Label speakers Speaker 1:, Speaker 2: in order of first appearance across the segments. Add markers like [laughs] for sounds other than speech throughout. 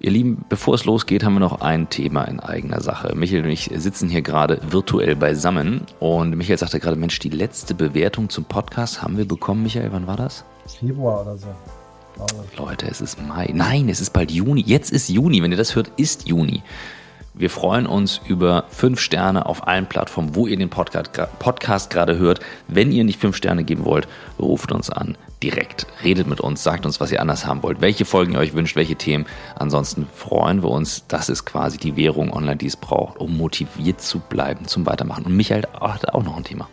Speaker 1: Ihr Lieben, bevor es losgeht, haben wir noch ein Thema in eigener Sache. Michael und ich sitzen hier gerade virtuell beisammen und Michael sagte gerade, Mensch, die letzte Bewertung zum Podcast haben wir bekommen. Michael, wann war das?
Speaker 2: Februar oder so.
Speaker 1: Leute, es ist Mai. Nein, es ist bald Juni. Jetzt ist Juni. Wenn ihr das hört, ist Juni. Wir freuen uns über fünf Sterne auf allen Plattformen, wo ihr den Podcast, Podcast gerade hört. Wenn ihr nicht fünf Sterne geben wollt, ruft uns an direkt. Redet mit uns, sagt uns, was ihr anders haben wollt, welche Folgen ihr euch wünscht, welche Themen. Ansonsten freuen wir uns. Das ist quasi die Währung online, die es braucht, um motiviert zu bleiben zum Weitermachen. Und Michael hat auch noch ein Thema.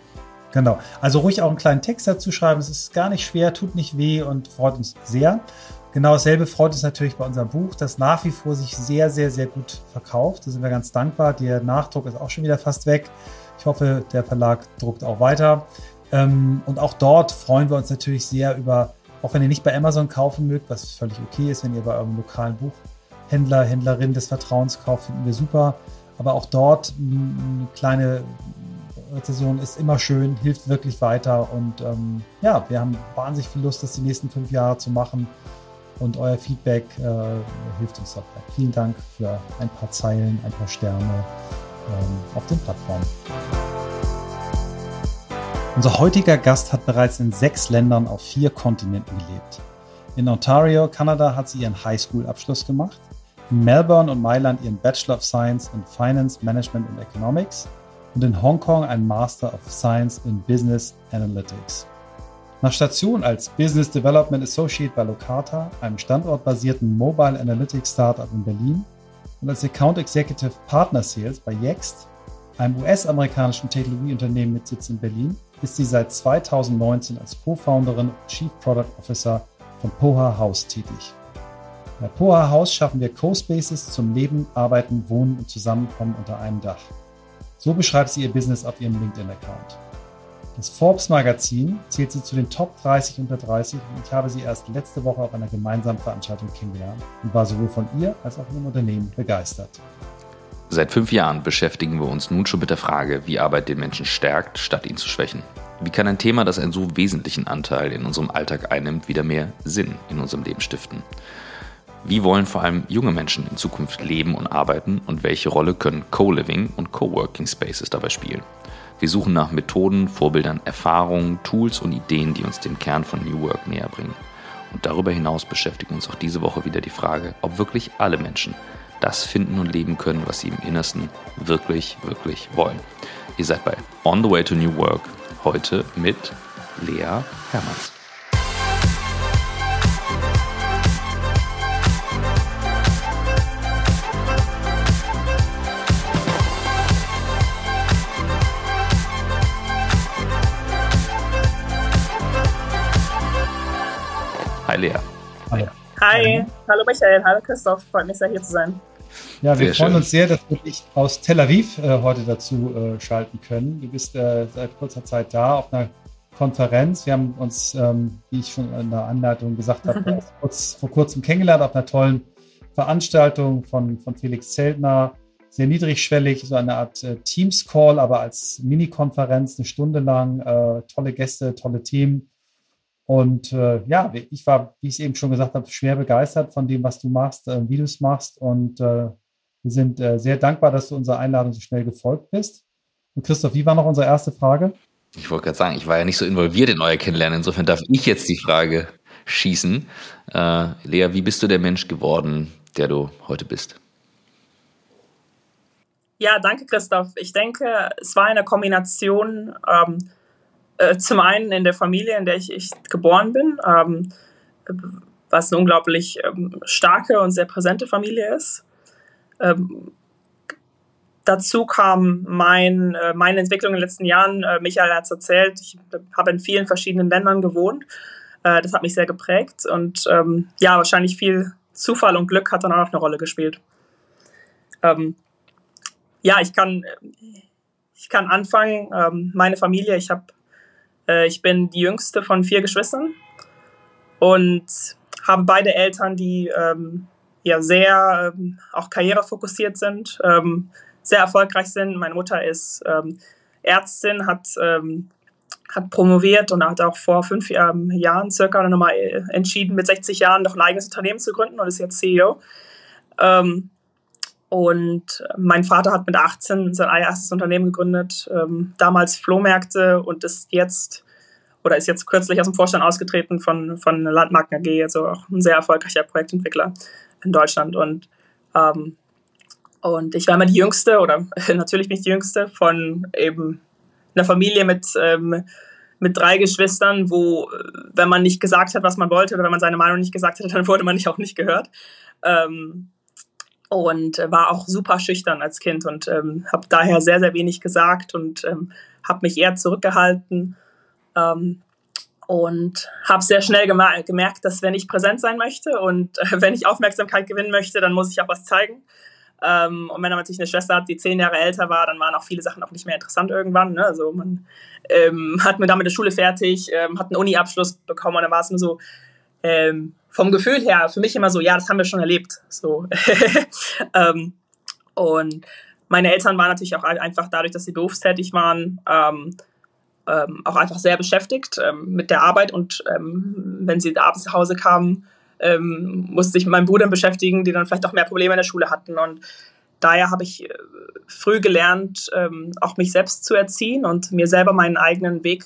Speaker 2: Genau. Also ruhig auch einen kleinen Text dazu schreiben. Es ist gar nicht schwer, tut nicht weh und freut uns sehr. Genau dasselbe freut uns natürlich bei unserem Buch, das nach wie vor sich sehr, sehr, sehr gut verkauft. Da sind wir ganz dankbar. Der Nachdruck ist auch schon wieder fast weg. Ich hoffe, der Verlag druckt auch weiter. Ähm, und auch dort freuen wir uns natürlich sehr über, auch wenn ihr nicht bei Amazon kaufen mögt, was völlig okay ist, wenn ihr bei eurem lokalen Buchhändler, Händlerin des Vertrauens kauft, finden wir super. Aber auch dort eine kleine Rezession ist immer schön, hilft wirklich weiter. Und ähm, ja, wir haben wahnsinnig viel Lust, das die nächsten fünf Jahre zu machen und euer Feedback äh, hilft uns dabei. Vielen Dank für ein paar Zeilen, ein paar Sterne ähm, auf den Plattformen. Unser heutiger Gast hat bereits in sechs Ländern auf vier Kontinenten gelebt. In Ontario, Kanada, hat sie ihren Highschool-Abschluss gemacht. In Melbourne und Mailand ihren Bachelor of Science in Finance, Management und Economics. Und in Hongkong ein Master of Science in Business Analytics. Nach Station als Business Development Associate bei Locata, einem standortbasierten Mobile Analytics Startup in Berlin, und als Account Executive Partner Sales bei Yext, einem US-amerikanischen Technologieunternehmen mit Sitz in Berlin, ist sie seit 2019 als Co-Founderin und Chief Product Officer von Poha House tätig. Bei Poha House schaffen wir Co-Spaces zum Leben, Arbeiten, Wohnen und Zusammenkommen unter einem Dach. So beschreibt sie ihr Business auf ihrem LinkedIn-Account. Das Forbes Magazin zählt sie zu den Top 30 unter 30 und ich habe sie erst letzte Woche auf einer gemeinsamen Veranstaltung kennengelernt und war sowohl von ihr als auch ihrem Unternehmen begeistert.
Speaker 1: Seit fünf Jahren beschäftigen wir uns nun schon mit der Frage, wie Arbeit den Menschen stärkt, statt ihn zu schwächen. Wie kann ein Thema, das einen so wesentlichen Anteil in unserem Alltag einnimmt, wieder mehr Sinn in unserem Leben stiften? Wie wollen vor allem junge Menschen in Zukunft leben und arbeiten und welche Rolle können Co-Living und Co-Working Spaces dabei spielen? Wir suchen nach Methoden, Vorbildern, Erfahrungen, Tools und Ideen, die uns den Kern von New Work näher bringen. Und darüber hinaus beschäftigt uns auch diese Woche wieder die Frage, ob wirklich alle Menschen das finden und leben können, was sie im Innersten wirklich, wirklich wollen. Ihr seid bei On the Way to New Work heute mit Lea Hermanns. Lea.
Speaker 3: Hallo. Hi, hallo Michael, hallo Christoph, freut mich sehr hier zu sein.
Speaker 2: Ja, wir sehr freuen schön. uns sehr, dass wir dich aus Tel Aviv äh, heute dazu äh, schalten können. Du bist äh, seit kurzer Zeit da auf einer Konferenz. Wir haben uns, ähm, wie ich schon in der Anleitung gesagt habe, [laughs] kurz, vor kurzem kennengelernt auf einer tollen Veranstaltung von, von Felix Zeltner. Sehr niedrigschwellig, so eine Art äh, Teams-Call, aber als Mini-Konferenz, eine Stunde lang. Äh, tolle Gäste, tolle Themen. Und äh, ja, ich war, wie ich es eben schon gesagt habe, schwer begeistert von dem, was du machst, äh, wie du es machst. Und äh, wir sind äh, sehr dankbar, dass du unserer Einladung so schnell gefolgt bist. Und Christoph, wie war noch unsere erste Frage?
Speaker 1: Ich wollte gerade sagen, ich war ja nicht so involviert in euer Kennenlernen. Insofern darf ich jetzt die Frage schießen. Äh, Lea, wie bist du der Mensch geworden, der du heute bist?
Speaker 3: Ja, danke, Christoph. Ich denke, es war eine Kombination ähm, äh, zum einen in der Familie, in der ich, ich geboren bin, ähm, was eine unglaublich ähm, starke und sehr präsente Familie ist. Ähm, dazu kam mein, äh, meine Entwicklung in den letzten Jahren. Äh, Michael hat es erzählt, ich habe in vielen verschiedenen Ländern gewohnt. Äh, das hat mich sehr geprägt und ähm, ja, wahrscheinlich viel Zufall und Glück hat dann auch noch eine Rolle gespielt. Ähm, ja, ich kann, ich kann anfangen. Ähm, meine Familie, ich habe äh, ich bin die jüngste von vier Geschwistern und habe beide Eltern, die ähm, ja sehr ähm, auch karrierefokussiert sind, ähm, sehr erfolgreich sind. Meine Mutter ist ähm, Ärztin, hat, ähm, hat promoviert und hat auch vor fünf ähm, Jahren circa nochmal äh, entschieden, mit 60 Jahren noch ein eigenes Unternehmen zu gründen und ist jetzt CEO. Ähm, und mein Vater hat mit 18 sein erstes Unternehmen gegründet, ähm, damals Flohmärkte und ist jetzt oder ist jetzt kürzlich aus dem Vorstand ausgetreten von, von Landmarken AG, also auch ein sehr erfolgreicher Projektentwickler in Deutschland. Und, ähm, und ich war immer die Jüngste oder [laughs] natürlich nicht die Jüngste von eben einer Familie mit, ähm, mit drei Geschwistern, wo, wenn man nicht gesagt hat, was man wollte oder wenn man seine Meinung nicht gesagt hat, [laughs] dann wurde man nicht auch nicht gehört. Ähm, und war auch super schüchtern als Kind und ähm, habe daher sehr, sehr wenig gesagt und ähm, habe mich eher zurückgehalten ähm, und habe sehr schnell gemerkt, dass wenn ich präsent sein möchte und äh, [laughs] wenn ich Aufmerksamkeit gewinnen möchte, dann muss ich auch was zeigen. Ähm, und wenn man natürlich eine Schwester hat, die zehn Jahre älter war, dann waren auch viele Sachen auch nicht mehr interessant irgendwann. Ne? Also man ähm, hat mir damit die Schule fertig, ähm, hat einen Uni-Abschluss bekommen und dann war es nur so, ähm, vom Gefühl her für mich immer so, ja, das haben wir schon erlebt. So. [laughs] ähm, und meine Eltern waren natürlich auch einfach dadurch, dass sie berufstätig waren, ähm, ähm, auch einfach sehr beschäftigt ähm, mit der Arbeit und ähm, wenn sie abends nach Hause kamen, ähm, musste ich mit meinen Brüdern beschäftigen, die dann vielleicht auch mehr Probleme in der Schule hatten und daher habe ich äh, früh gelernt, auch mich selbst zu erziehen und mir selber meinen eigenen Weg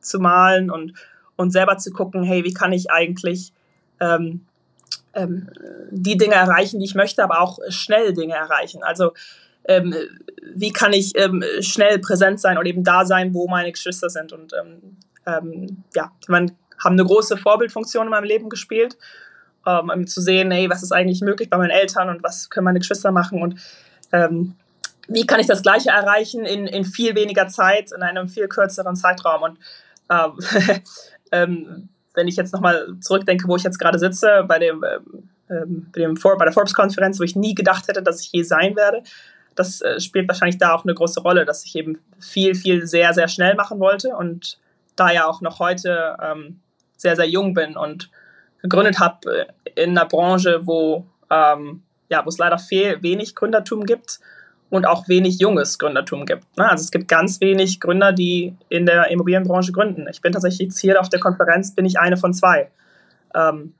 Speaker 3: zu malen und und selber zu gucken, hey, wie kann ich eigentlich ähm, ähm, die Dinge erreichen, die ich möchte, aber auch schnell Dinge erreichen. Also ähm, wie kann ich ähm, schnell präsent sein und eben da sein, wo meine Geschwister sind. Und ähm, ähm, ja, man haben eine große Vorbildfunktion in meinem Leben gespielt, um zu sehen, hey, was ist eigentlich möglich bei meinen Eltern und was können meine Geschwister machen und wie kann ich das Gleiche erreichen in, in viel weniger Zeit, in einem viel kürzeren Zeitraum. Und ähm, [laughs] wenn ich jetzt nochmal zurückdenke, wo ich jetzt gerade sitze, bei, dem, ähm, bei, dem bei der Forbes-Konferenz, wo ich nie gedacht hätte, dass ich je sein werde, das äh, spielt wahrscheinlich da auch eine große Rolle, dass ich eben viel, viel sehr, sehr schnell machen wollte und da ja auch noch heute ähm, sehr, sehr jung bin und gegründet habe äh, in einer Branche, wo ähm, ja, es leider viel, wenig Gründertum gibt und auch wenig junges Gründertum gibt. Ne? Also es gibt ganz wenig Gründer, die in der Immobilienbranche gründen. Ich bin tatsächlich jetzt hier auf der Konferenz, bin ich eine von zwei. Ähm,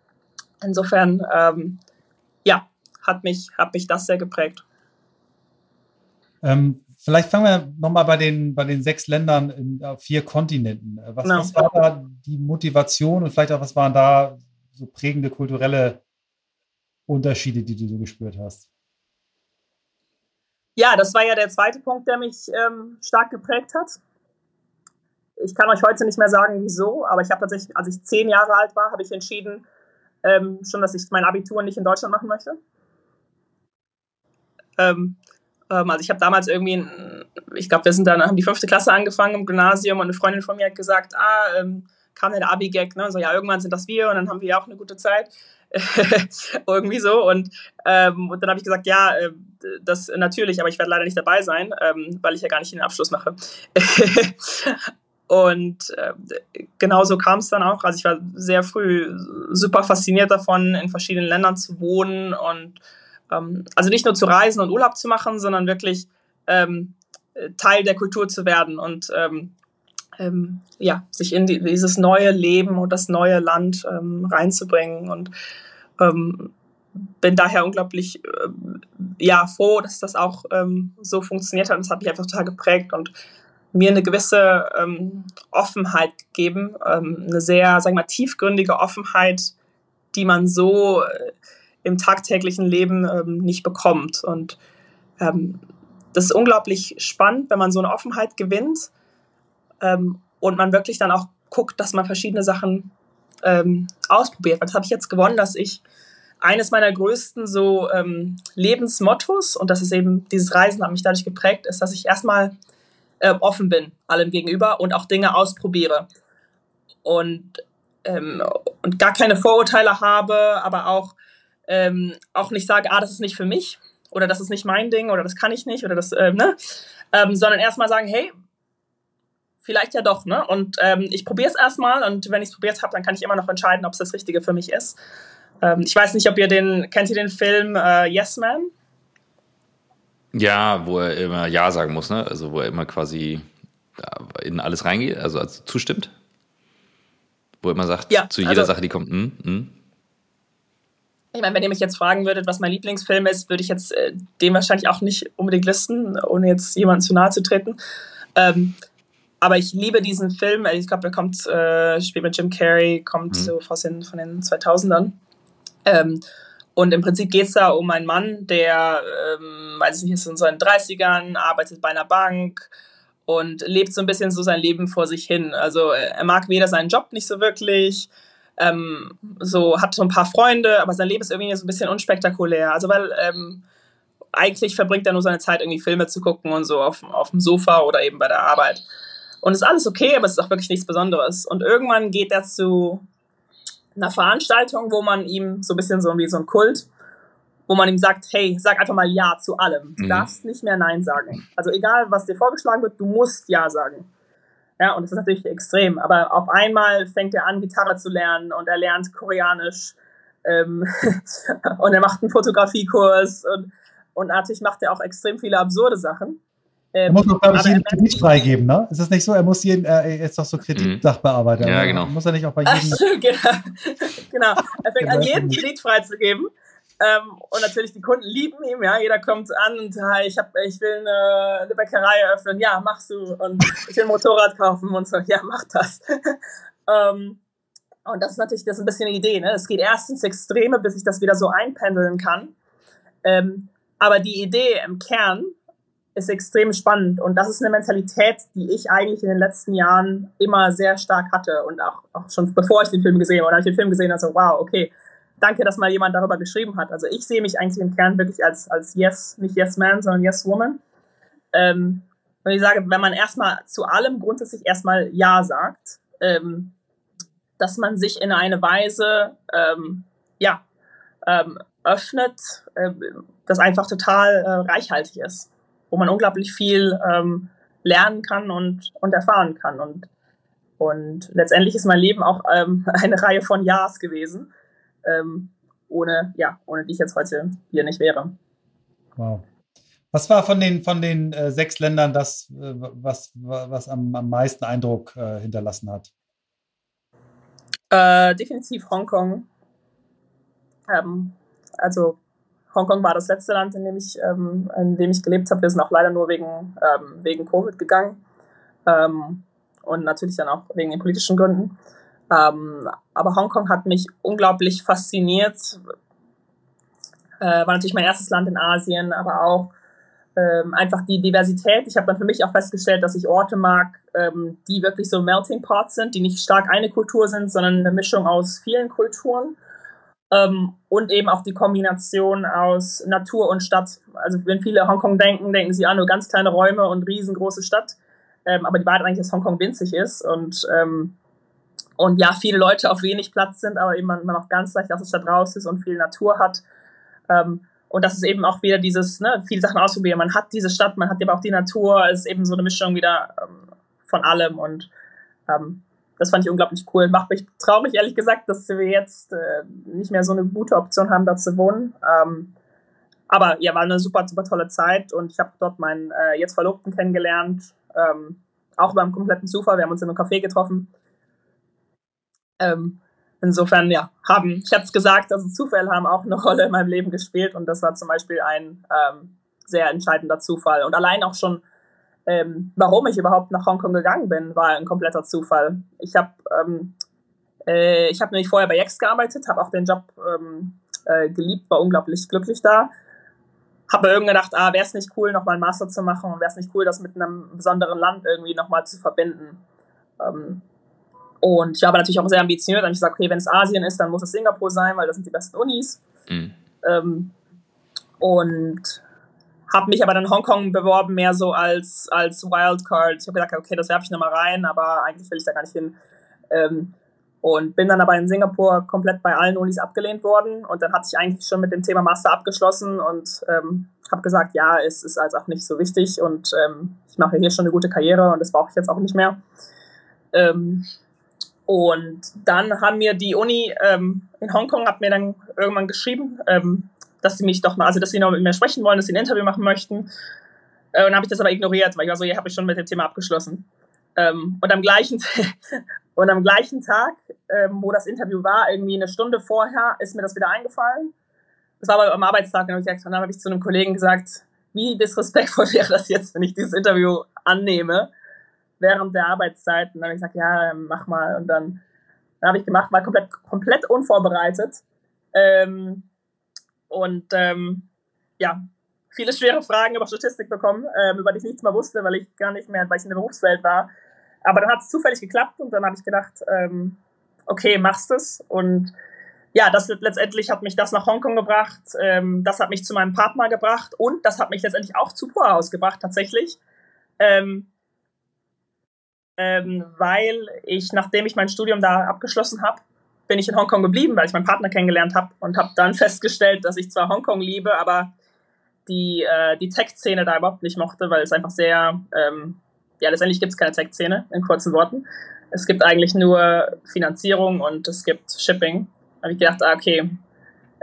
Speaker 3: insofern, ähm, ja, hat mich, hat mich das sehr geprägt.
Speaker 2: Ähm, vielleicht fangen wir nochmal bei den, bei den sechs Ländern in auf vier Kontinenten. Was, no. Genau. was war da die Motivation und vielleicht auch was waren da so prägende kulturelle Unterschiede, die du so gespürt hast?
Speaker 3: Ja, das war ja der zweite Punkt, der mich ähm, stark geprägt hat. Ich kann euch heute nicht mehr sagen, wieso, aber ich habe tatsächlich, als ich zehn Jahre alt war, habe ich entschieden, ähm, schon, dass ich mein Abitur nicht in Deutschland machen möchte. Ähm, ähm also ich habe damals irgendwie, ich glaube, wir sind dann, haben die fünfte Klasse angefangen im Gymnasium und eine Freundin von mir hat gesagt, ah, ähm, kam der Abi-Gag, ne? So, ja, irgendwann sind das wir und dann haben wir ja auch eine gute Zeit. [laughs] irgendwie so. Und, ähm, und dann habe ich gesagt, ja, äh, das natürlich, aber ich werde leider nicht dabei sein, ähm, weil ich ja gar nicht den Abschluss mache. [laughs] und äh, genau so kam es dann auch. Also ich war sehr früh super fasziniert davon, in verschiedenen Ländern zu wohnen und ähm, also nicht nur zu reisen und Urlaub zu machen, sondern wirklich ähm, Teil der Kultur zu werden und ähm, ja, sich in die, dieses neue Leben und das neue Land ähm, reinzubringen. Und ähm, bin daher unglaublich äh, ja, froh, dass das auch ähm, so funktioniert hat. Das hat mich einfach total geprägt und mir eine gewisse ähm, Offenheit gegeben, ähm, eine sehr, sagen wir mal, tiefgründige Offenheit, die man so äh, im tagtäglichen Leben nicht bekommt. Und das ist unglaublich spannend, wenn man so eine Offenheit gewinnt ähm, und man wirklich dann auch guckt, dass man verschiedene Sachen ähm, ausprobiert. Das habe ich jetzt gewonnen, dass ich eines meiner größten so ähm, Lebensmottos, und das ist eben dieses Reisen hat mich dadurch geprägt, ist, dass ich erstmal äh, offen bin allem gegenüber und auch Dinge ausprobiere. Und, ähm, und gar keine Vorurteile habe, aber auch, ähm, auch nicht sage, ah, das ist nicht für mich oder das ist nicht mein Ding oder das kann ich nicht oder das, äh, ne? Ähm, sondern erstmal sagen, hey, vielleicht ja doch, ne? Und ähm, ich probiere es erstmal und wenn ich es probiert habe, dann kann ich immer noch entscheiden, ob es das Richtige für mich ist. Ähm, ich weiß nicht, ob ihr den, kennt ihr den Film äh, Yes Man?
Speaker 1: Ja, wo er immer Ja sagen muss, ne? Also wo er immer quasi in alles reingeht, also, also zustimmt. Wo er immer sagt, ja, zu jeder also, Sache, die kommt, mm, mm.
Speaker 3: Ich meine, wenn ihr mich jetzt fragen würdet, was mein Lieblingsfilm ist, würde ich jetzt äh, den wahrscheinlich auch nicht unbedingt listen, ohne jetzt jemandem zu nahe zu treten. Ähm, aber ich liebe diesen Film. Ich glaube, er kommt, äh, spielt mit Jim Carrey, kommt mhm. so aus den, von den 2000ern. Ähm, und im Prinzip geht es da um einen Mann, der, ähm, weiß ich nicht, ist in seinen 30ern, arbeitet bei einer Bank und lebt so ein bisschen so sein Leben vor sich hin. Also er mag weder seinen Job nicht so wirklich, ähm, so hat so ein paar Freunde, aber sein Leben ist irgendwie so ein bisschen unspektakulär. Also weil ähm, eigentlich verbringt er nur seine Zeit, irgendwie Filme zu gucken und so auf, auf dem Sofa oder eben bei der Arbeit. Und es ist alles okay, aber es ist auch wirklich nichts Besonderes. Und irgendwann geht er zu einer Veranstaltung, wo man ihm so ein bisschen so wie so ein Kult, wo man ihm sagt, hey, sag einfach mal Ja zu allem. Du mhm. darfst nicht mehr Nein sagen. Also egal, was dir vorgeschlagen wird, du musst Ja sagen. Ja, und das ist natürlich extrem. Aber auf einmal fängt er an, Gitarre zu lernen und er lernt Koreanisch ähm, [laughs] und er macht einen Fotografiekurs und, und natürlich macht er auch extrem viele absurde Sachen.
Speaker 2: Er muss doch, glaube ich, jeden Kredit freigeben, ne? Ist das nicht so? Er muss jeden, er ist doch so Kreditsachbearbeiter.
Speaker 1: Mhm. Ja, genau.
Speaker 2: Muss er nicht auch bei jedem. [laughs]
Speaker 3: genau. [laughs] genau. Er fängt an, jeden Kredit freizugeben. Ähm, und natürlich, die Kunden lieben ihn, ja. Jeder kommt an und hey, ich, hab, ich will eine, eine Bäckerei eröffnen. Ja, machst du. Und [laughs] ich will ein Motorrad kaufen und so. Ja, mach das. ähm, und das ist natürlich das ist ein bisschen eine Idee. Ne? Es geht erst ins Extreme, bis ich das wieder so einpendeln kann. Ähm, aber die Idee im Kern ist extrem spannend. Und das ist eine Mentalität, die ich eigentlich in den letzten Jahren immer sehr stark hatte. Und auch, auch schon bevor ich den Film gesehen habe, oder ich den Film gesehen habe, so, wow, okay, danke, dass mal jemand darüber geschrieben hat. Also ich sehe mich eigentlich im Kern wirklich als, als Yes, nicht Yes Man, sondern Yes Woman. Ähm, und ich sage, wenn man erstmal zu allem grundsätzlich erstmal Ja sagt, ähm, dass man sich in eine Weise, ähm, ja, ähm, öffnet, äh, das einfach total äh, reichhaltig ist wo man unglaublich viel ähm, lernen kann und, und erfahren kann. Und, und letztendlich ist mein Leben auch ähm, [laughs] eine Reihe von Ja's gewesen, ähm, ohne, ja, ohne die ich jetzt heute hier nicht wäre.
Speaker 2: Wow. Was war von den, von den äh, sechs Ländern das, äh, was, was am, am meisten Eindruck äh, hinterlassen hat?
Speaker 3: Äh, definitiv Hongkong. Ähm, also Hongkong war das letzte Land, in dem ich, ähm, in dem ich gelebt habe. Wir sind auch leider nur wegen, ähm, wegen Covid gegangen. Ähm, und natürlich dann auch wegen den politischen Gründen. Ähm, aber Hongkong hat mich unglaublich fasziniert. Äh, war natürlich mein erstes Land in Asien, aber auch ähm, einfach die Diversität. Ich habe dann für mich auch festgestellt, dass ich Orte mag, ähm, die wirklich so Melting Pots sind, die nicht stark eine Kultur sind, sondern eine Mischung aus vielen Kulturen. Ähm, und eben auch die Kombination aus Natur und Stadt. Also wenn viele Hongkong denken, denken sie an nur ganz kleine Räume und riesengroße Stadt. Ähm, aber die Wahrheit eigentlich, dass Hongkong winzig ist und, ähm, und ja, viele Leute auf wenig Platz sind, aber eben man, man auch ganz leicht aus der Stadt raus ist und viel Natur hat. Ähm, und das ist eben auch wieder dieses, ne, viele Sachen ausprobieren. Man hat diese Stadt, man hat aber auch die Natur, es ist eben so eine Mischung wieder ähm, von allem und ähm, das fand ich unglaublich cool. Macht mich traurig, ehrlich gesagt, dass wir jetzt äh, nicht mehr so eine gute Option haben, da zu wohnen. Ähm, aber ja, war eine super, super tolle Zeit und ich habe dort meinen äh, jetzt Verlobten kennengelernt. Ähm, auch beim kompletten Zufall. Wir haben uns in einem Café getroffen. Ähm, insofern, ja, haben, ich habe es gesagt, also Zufälle haben auch eine Rolle in meinem Leben gespielt und das war zum Beispiel ein ähm, sehr entscheidender Zufall. Und allein auch schon ähm, warum ich überhaupt nach Hongkong gegangen bin, war ein kompletter Zufall. Ich habe ähm, äh, ich habe nämlich vorher bei Yext gearbeitet, habe auch den Job ähm, äh, geliebt, war unglaublich glücklich da. Habe irgendwie gedacht, ah, wäre es nicht cool, nochmal einen Master zu machen und wäre es nicht cool, das mit einem besonderen Land irgendwie nochmal zu verbinden. Ähm, und ich war aber natürlich auch sehr ambitioniert und ich gesagt, okay, wenn es Asien ist, dann muss es Singapur sein, weil das sind die besten Unis. Mhm. Ähm, und habe mich aber dann Hongkong beworben, mehr so als, als Wildcard. Ich habe gedacht, okay, das werfe ich nochmal rein, aber eigentlich will ich da gar nicht hin. Ähm, und bin dann aber in Singapur komplett bei allen Unis abgelehnt worden. Und dann hatte ich eigentlich schon mit dem Thema Master abgeschlossen und ähm, habe gesagt, ja, es ist also auch nicht so wichtig und ähm, ich mache hier schon eine gute Karriere und das brauche ich jetzt auch nicht mehr. Ähm, und dann haben mir die Uni ähm, in Hongkong hat mir dann irgendwann geschrieben, ähm, dass sie mich doch mal, also dass sie noch mit mir sprechen wollen, dass sie ein Interview machen möchten. Äh, und dann habe ich das aber ignoriert, weil ich war so, ja, habe ich schon mit dem Thema abgeschlossen. Ähm, und am gleichen [laughs] und am gleichen Tag, ähm, wo das Interview war, irgendwie eine Stunde vorher, ist mir das wieder eingefallen. das war aber am Arbeitstag, und dann habe ich, hab ich zu einem Kollegen gesagt, wie disrespektvoll [laughs] wäre das jetzt, wenn ich dieses Interview annehme während der Arbeitszeit. Und dann habe ich gesagt, ja, mach mal. Und dann, dann habe ich gemacht, war komplett, komplett unvorbereitet. Ähm, und ähm, ja, viele schwere Fragen über Statistik bekommen, ähm, über die ich nichts mehr wusste, weil ich gar nicht mehr, weil ich in der Berufswelt war. Aber dann hat es zufällig geklappt und dann habe ich gedacht, ähm, okay, machst es. Und ja, das letztendlich hat mich das nach Hongkong gebracht, ähm, das hat mich zu meinem Partner gebracht und das hat mich letztendlich auch zu Poorhouse gebracht, tatsächlich. Ähm, ähm, weil ich, nachdem ich mein Studium da abgeschlossen habe, bin ich in Hongkong geblieben, weil ich meinen Partner kennengelernt habe und habe dann [laughs] festgestellt, dass ich zwar Hongkong liebe, aber die, äh, die Tech-Szene da überhaupt nicht mochte, weil es einfach sehr, ähm, ja, letztendlich gibt es keine Tech-Szene, in kurzen Worten. Es gibt eigentlich nur Finanzierung und es gibt Shipping. Da habe ich gedacht, ah, okay,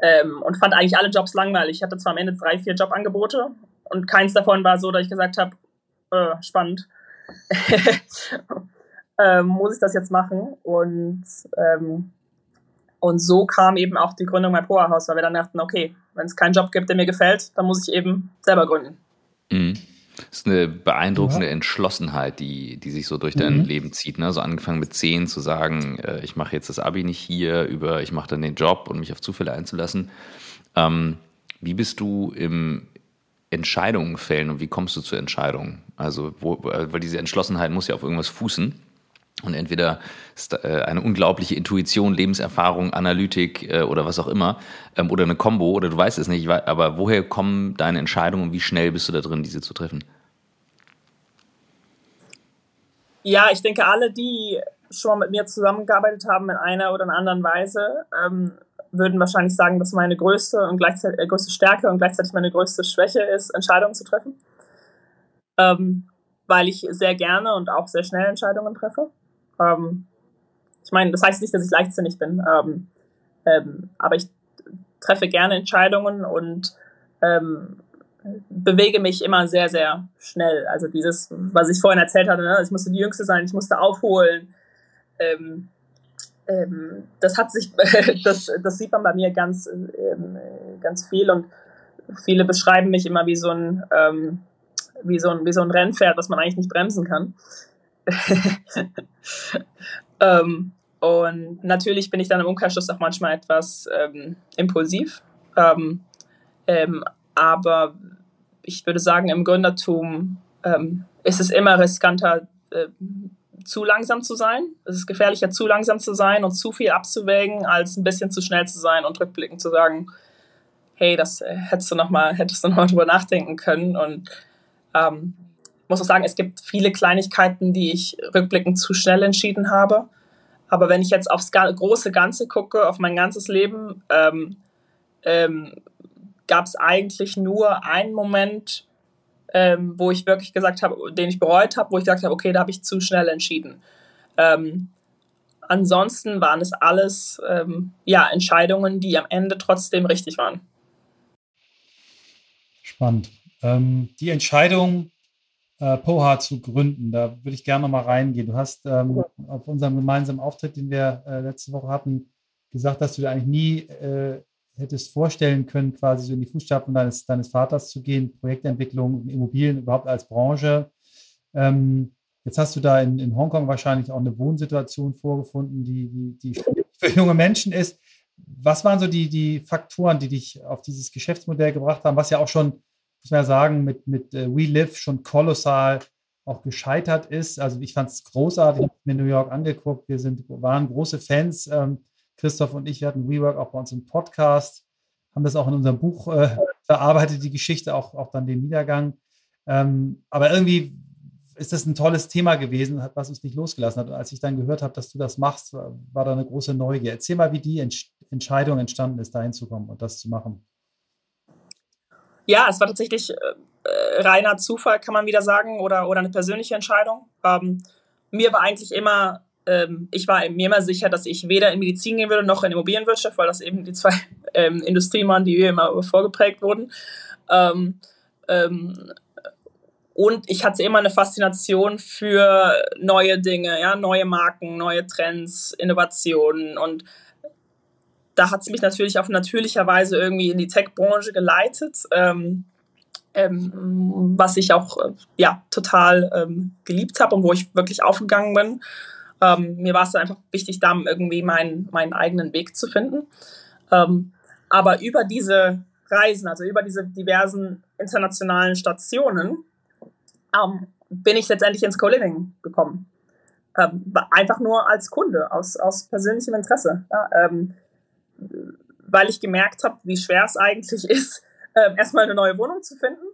Speaker 3: ähm, und fand eigentlich alle Jobs langweilig. Ich hatte zwar am Ende drei, vier Jobangebote und keins davon war so, dass ich gesagt habe, äh, spannend. [laughs] ähm, muss ich das jetzt machen? Und, ähm, und so kam eben auch die Gründung mein Powerhouse, weil wir dann dachten, okay, wenn es keinen Job gibt, der mir gefällt, dann muss ich eben selber gründen.
Speaker 1: Mhm. Das ist eine beeindruckende ja. Entschlossenheit, die, die sich so durch dein mhm. Leben zieht. Ne? So angefangen mit zehn zu sagen, äh, ich mache jetzt das Abi nicht hier, über ich mache dann den Job und mich auf Zufälle einzulassen. Ähm, wie bist du im Entscheidungen fällen und wie kommst du zu Entscheidungen? Also, wo, weil diese Entschlossenheit muss ja auf irgendwas fußen. Und entweder äh, eine unglaubliche Intuition, Lebenserfahrung, Analytik äh, oder was auch immer, ähm, oder eine Combo, oder du weißt es nicht, aber woher kommen deine Entscheidungen und wie schnell bist du da drin, diese zu treffen?
Speaker 3: Ja, ich denke, alle, die schon mit mir zusammengearbeitet haben in einer oder in anderen Weise, ähm, würden wahrscheinlich sagen, dass meine größte und gleichzeitig äh, größte Stärke und gleichzeitig meine größte Schwäche ist, Entscheidungen zu treffen. Ähm, weil ich sehr gerne und auch sehr schnell Entscheidungen treffe. Ähm, ich meine, das heißt nicht, dass ich leichtsinnig bin, ähm, ähm, aber ich treffe gerne Entscheidungen und ähm, bewege mich immer sehr, sehr schnell. Also dieses, was ich vorhin erzählt hatte, ne? ich musste die Jüngste sein, ich musste aufholen. Ähm, ähm, das hat sich, [laughs] das, das sieht man bei mir ganz, ganz viel und viele beschreiben mich immer wie so ein, wie so ein, wie so ein Rennpferd, das man eigentlich nicht bremsen kann. [laughs] ähm, und natürlich bin ich dann im Umkehrschluss auch manchmal etwas ähm, impulsiv. Ähm, ähm, aber ich würde sagen, im Gründertum ähm, ist es immer riskanter, äh, zu langsam zu sein. Es ist gefährlicher, zu langsam zu sein und zu viel abzuwägen, als ein bisschen zu schnell zu sein und rückblickend zu sagen, hey, das äh, hättest du noch mal, hättest du noch drüber nachdenken können. Und ähm, muss auch sagen, es gibt viele Kleinigkeiten, die ich rückblickend zu schnell entschieden habe. Aber wenn ich jetzt aufs große Ganze gucke, auf mein ganzes Leben, ähm, ähm, gab es eigentlich nur einen Moment, ähm, wo ich wirklich gesagt habe, den ich bereut habe, wo ich gesagt habe, okay, da habe ich zu schnell entschieden. Ähm, ansonsten waren es alles ähm, ja, Entscheidungen, die am Ende trotzdem richtig waren.
Speaker 2: Spannend. Ähm, die Entscheidung, äh, Poha zu gründen, da würde ich gerne noch mal reingehen. Du hast ähm, auf unserem gemeinsamen Auftritt, den wir äh, letzte Woche hatten, gesagt, dass du dir eigentlich nie äh, hättest vorstellen können, quasi so in die Fußstapfen deines, deines Vaters zu gehen, Projektentwicklung, Immobilien überhaupt als Branche. Ähm, jetzt hast du da in, in Hongkong wahrscheinlich auch eine Wohnsituation vorgefunden, die, die, die für junge Menschen ist. Was waren so die, die Faktoren, die dich auf dieses Geschäftsmodell gebracht haben, was ja auch schon, muss man ja sagen, mit, mit uh, We Live schon kolossal auch gescheitert ist. Also ich fand es großartig, ich mir New York angeguckt, wir sind, waren große Fans. Ähm, Christoph und ich, wir hatten WeWork auch bei uns im Podcast, haben das auch in unserem Buch äh, verarbeitet, die Geschichte, auch, auch dann den Niedergang. Ähm, aber irgendwie ist das ein tolles Thema gewesen, was uns nicht losgelassen hat. Und als ich dann gehört habe, dass du das machst, war, war da eine große Neugier. Erzähl mal, wie die Entsch Entscheidung entstanden ist, da hinzukommen und das zu machen.
Speaker 3: Ja, es war tatsächlich äh, reiner Zufall, kann man wieder sagen, oder, oder eine persönliche Entscheidung. Ähm, mir war eigentlich immer ähm, ich war mir immer sicher, dass ich weder in Medizin gehen würde noch in Immobilienwirtschaft, weil das eben die zwei [laughs] ähm, Industrien waren, die mir immer vorgeprägt wurden. Ähm, ähm, und ich hatte immer eine Faszination für neue Dinge, ja, neue Marken, neue Trends, Innovationen und da hat es mich natürlich auf natürlicher Weise irgendwie in die Tech-Branche geleitet, ähm, ähm, was ich auch äh, ja, total ähm, geliebt habe und wo ich wirklich aufgegangen bin. Ähm, mir war es einfach wichtig, da irgendwie meinen, meinen eigenen Weg zu finden. Ähm, aber über diese Reisen, also über diese diversen internationalen Stationen, ähm, bin ich letztendlich ins Co-Living gekommen. einfach nur als Kunde, aus, aus persönlichem Interesse. Ja, weil ich gemerkt habe, wie schwer es eigentlich ist, [laughs] äh, erstmal eine neue Wohnung zu finden,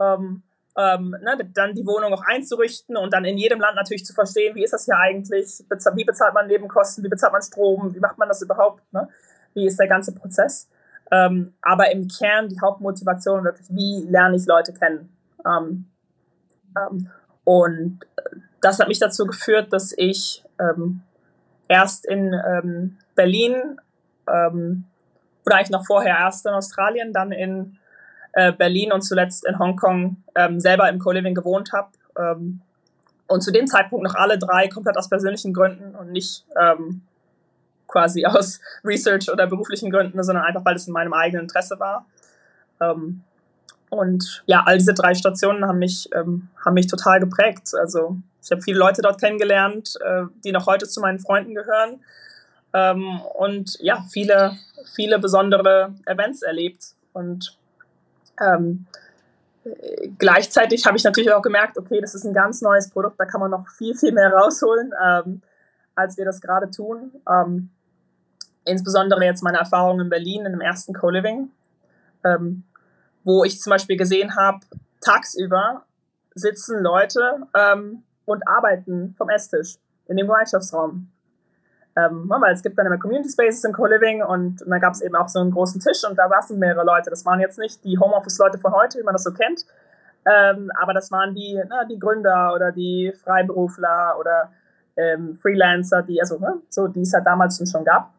Speaker 3: ähm, ähm, ne, dann die Wohnung auch einzurichten und dann in jedem Land natürlich zu verstehen, wie ist das hier eigentlich, wie bezahlt man Nebenkosten, wie bezahlt man Strom, wie macht man das überhaupt, ne? wie ist der ganze Prozess. Ähm, aber im Kern die Hauptmotivation wirklich, wie lerne ich Leute kennen. Ähm, ähm, und das hat mich dazu geführt, dass ich ähm, erst in ähm, Berlin ähm, oder eigentlich noch vorher erst in Australien, dann in äh, Berlin und zuletzt in Hongkong ähm, selber im Co-Living gewohnt habe. Ähm, und zu dem Zeitpunkt noch alle drei komplett aus persönlichen Gründen und nicht ähm, quasi aus [laughs] Research oder beruflichen Gründen, sondern einfach, weil es in meinem eigenen Interesse war. Ähm, und ja, all diese drei Stationen haben mich, ähm, haben mich total geprägt. Also ich habe viele Leute dort kennengelernt, äh, die noch heute zu meinen Freunden gehören ähm, und ja, viele, viele besondere Events erlebt. Und ähm, gleichzeitig habe ich natürlich auch gemerkt, okay, das ist ein ganz neues Produkt, da kann man noch viel, viel mehr rausholen, ähm, als wir das gerade tun. Ähm, insbesondere jetzt meine Erfahrung in Berlin in dem ersten Co-Living, ähm, wo ich zum Beispiel gesehen habe, tagsüber sitzen Leute ähm, und arbeiten vom Esstisch in dem Gemeinschaftsraum. Ähm, weil es gibt dann immer Community Spaces im Co-Living und, und dann gab es eben auch so einen großen Tisch und da saßen mehrere Leute. Das waren jetzt nicht die Homeoffice-Leute von heute, wie man das so kennt, ähm, aber das waren die, na, die Gründer oder die Freiberufler oder ähm, Freelancer, die, also, ne, so, es halt damals schon gab.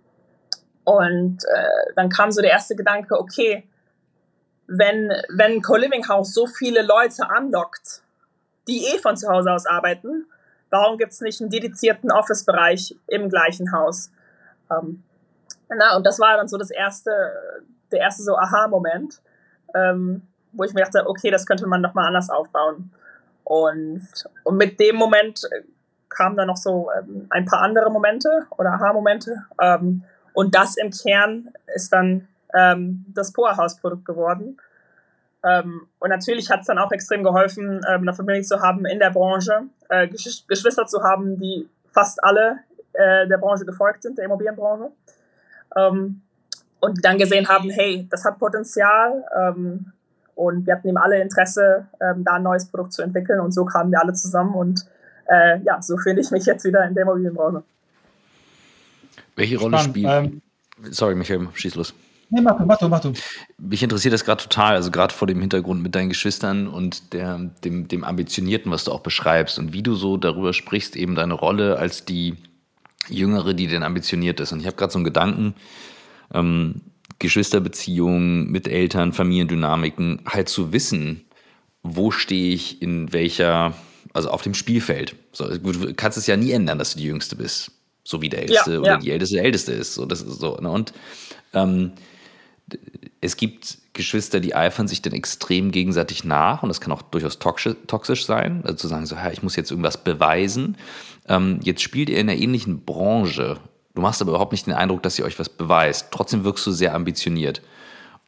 Speaker 3: Und äh, dann kam so der erste Gedanke, okay, wenn, wenn Co-Living House so viele Leute anlockt, die eh von zu Hause aus arbeiten, warum gibt es nicht einen dedizierten Office-Bereich im gleichen Haus? Ähm, na, und das war dann so das erste, der erste so Aha-Moment, ähm, wo ich mir dachte, okay, das könnte man nochmal anders aufbauen. Und, und mit dem Moment kamen dann noch so ähm, ein paar andere Momente oder Aha-Momente. Ähm, und das im Kern ist dann ähm, das Poa-Haus-Produkt geworden. Ähm, und natürlich hat es dann auch extrem geholfen, ähm, eine Familie zu haben in der Branche, äh, Gesch Geschwister zu haben, die fast alle äh, der Branche gefolgt sind, der Immobilienbranche. Ähm, und dann gesehen haben, hey, das hat Potenzial. Ähm, und wir hatten eben alle Interesse, ähm, da ein neues Produkt zu entwickeln. Und so kamen wir alle zusammen. Und äh, ja, so finde ich mich jetzt wieder in der Immobilienbranche.
Speaker 1: Welche Rolle spielt. Ähm, Sorry, Michael, schieß los.
Speaker 2: Nee, mach du, mach du, mach du.
Speaker 1: Mich interessiert das gerade total, also gerade vor dem Hintergrund mit deinen Geschwistern und der, dem, dem Ambitionierten, was du auch beschreibst und wie du so darüber sprichst, eben deine Rolle als die Jüngere, die denn ambitioniert ist. Und ich habe gerade so einen Gedanken, ähm, Geschwisterbeziehungen mit Eltern, Familiendynamiken, halt zu wissen, wo stehe ich in welcher, also auf dem Spielfeld. So, du kannst es ja nie ändern, dass du die Jüngste bist. So wie der Älteste ja, oder ja. die Älteste der Älteste ist. So, das ist so. Ne? Und ähm, es gibt Geschwister, die eifern sich dann extrem gegenseitig nach und das kann auch durchaus toxisch sein, also zu sagen, so, ja, ich muss jetzt irgendwas beweisen. Ähm, jetzt spielt ihr in einer ähnlichen Branche. Du machst aber überhaupt nicht den Eindruck, dass ihr euch was beweist. Trotzdem wirkst du sehr ambitioniert.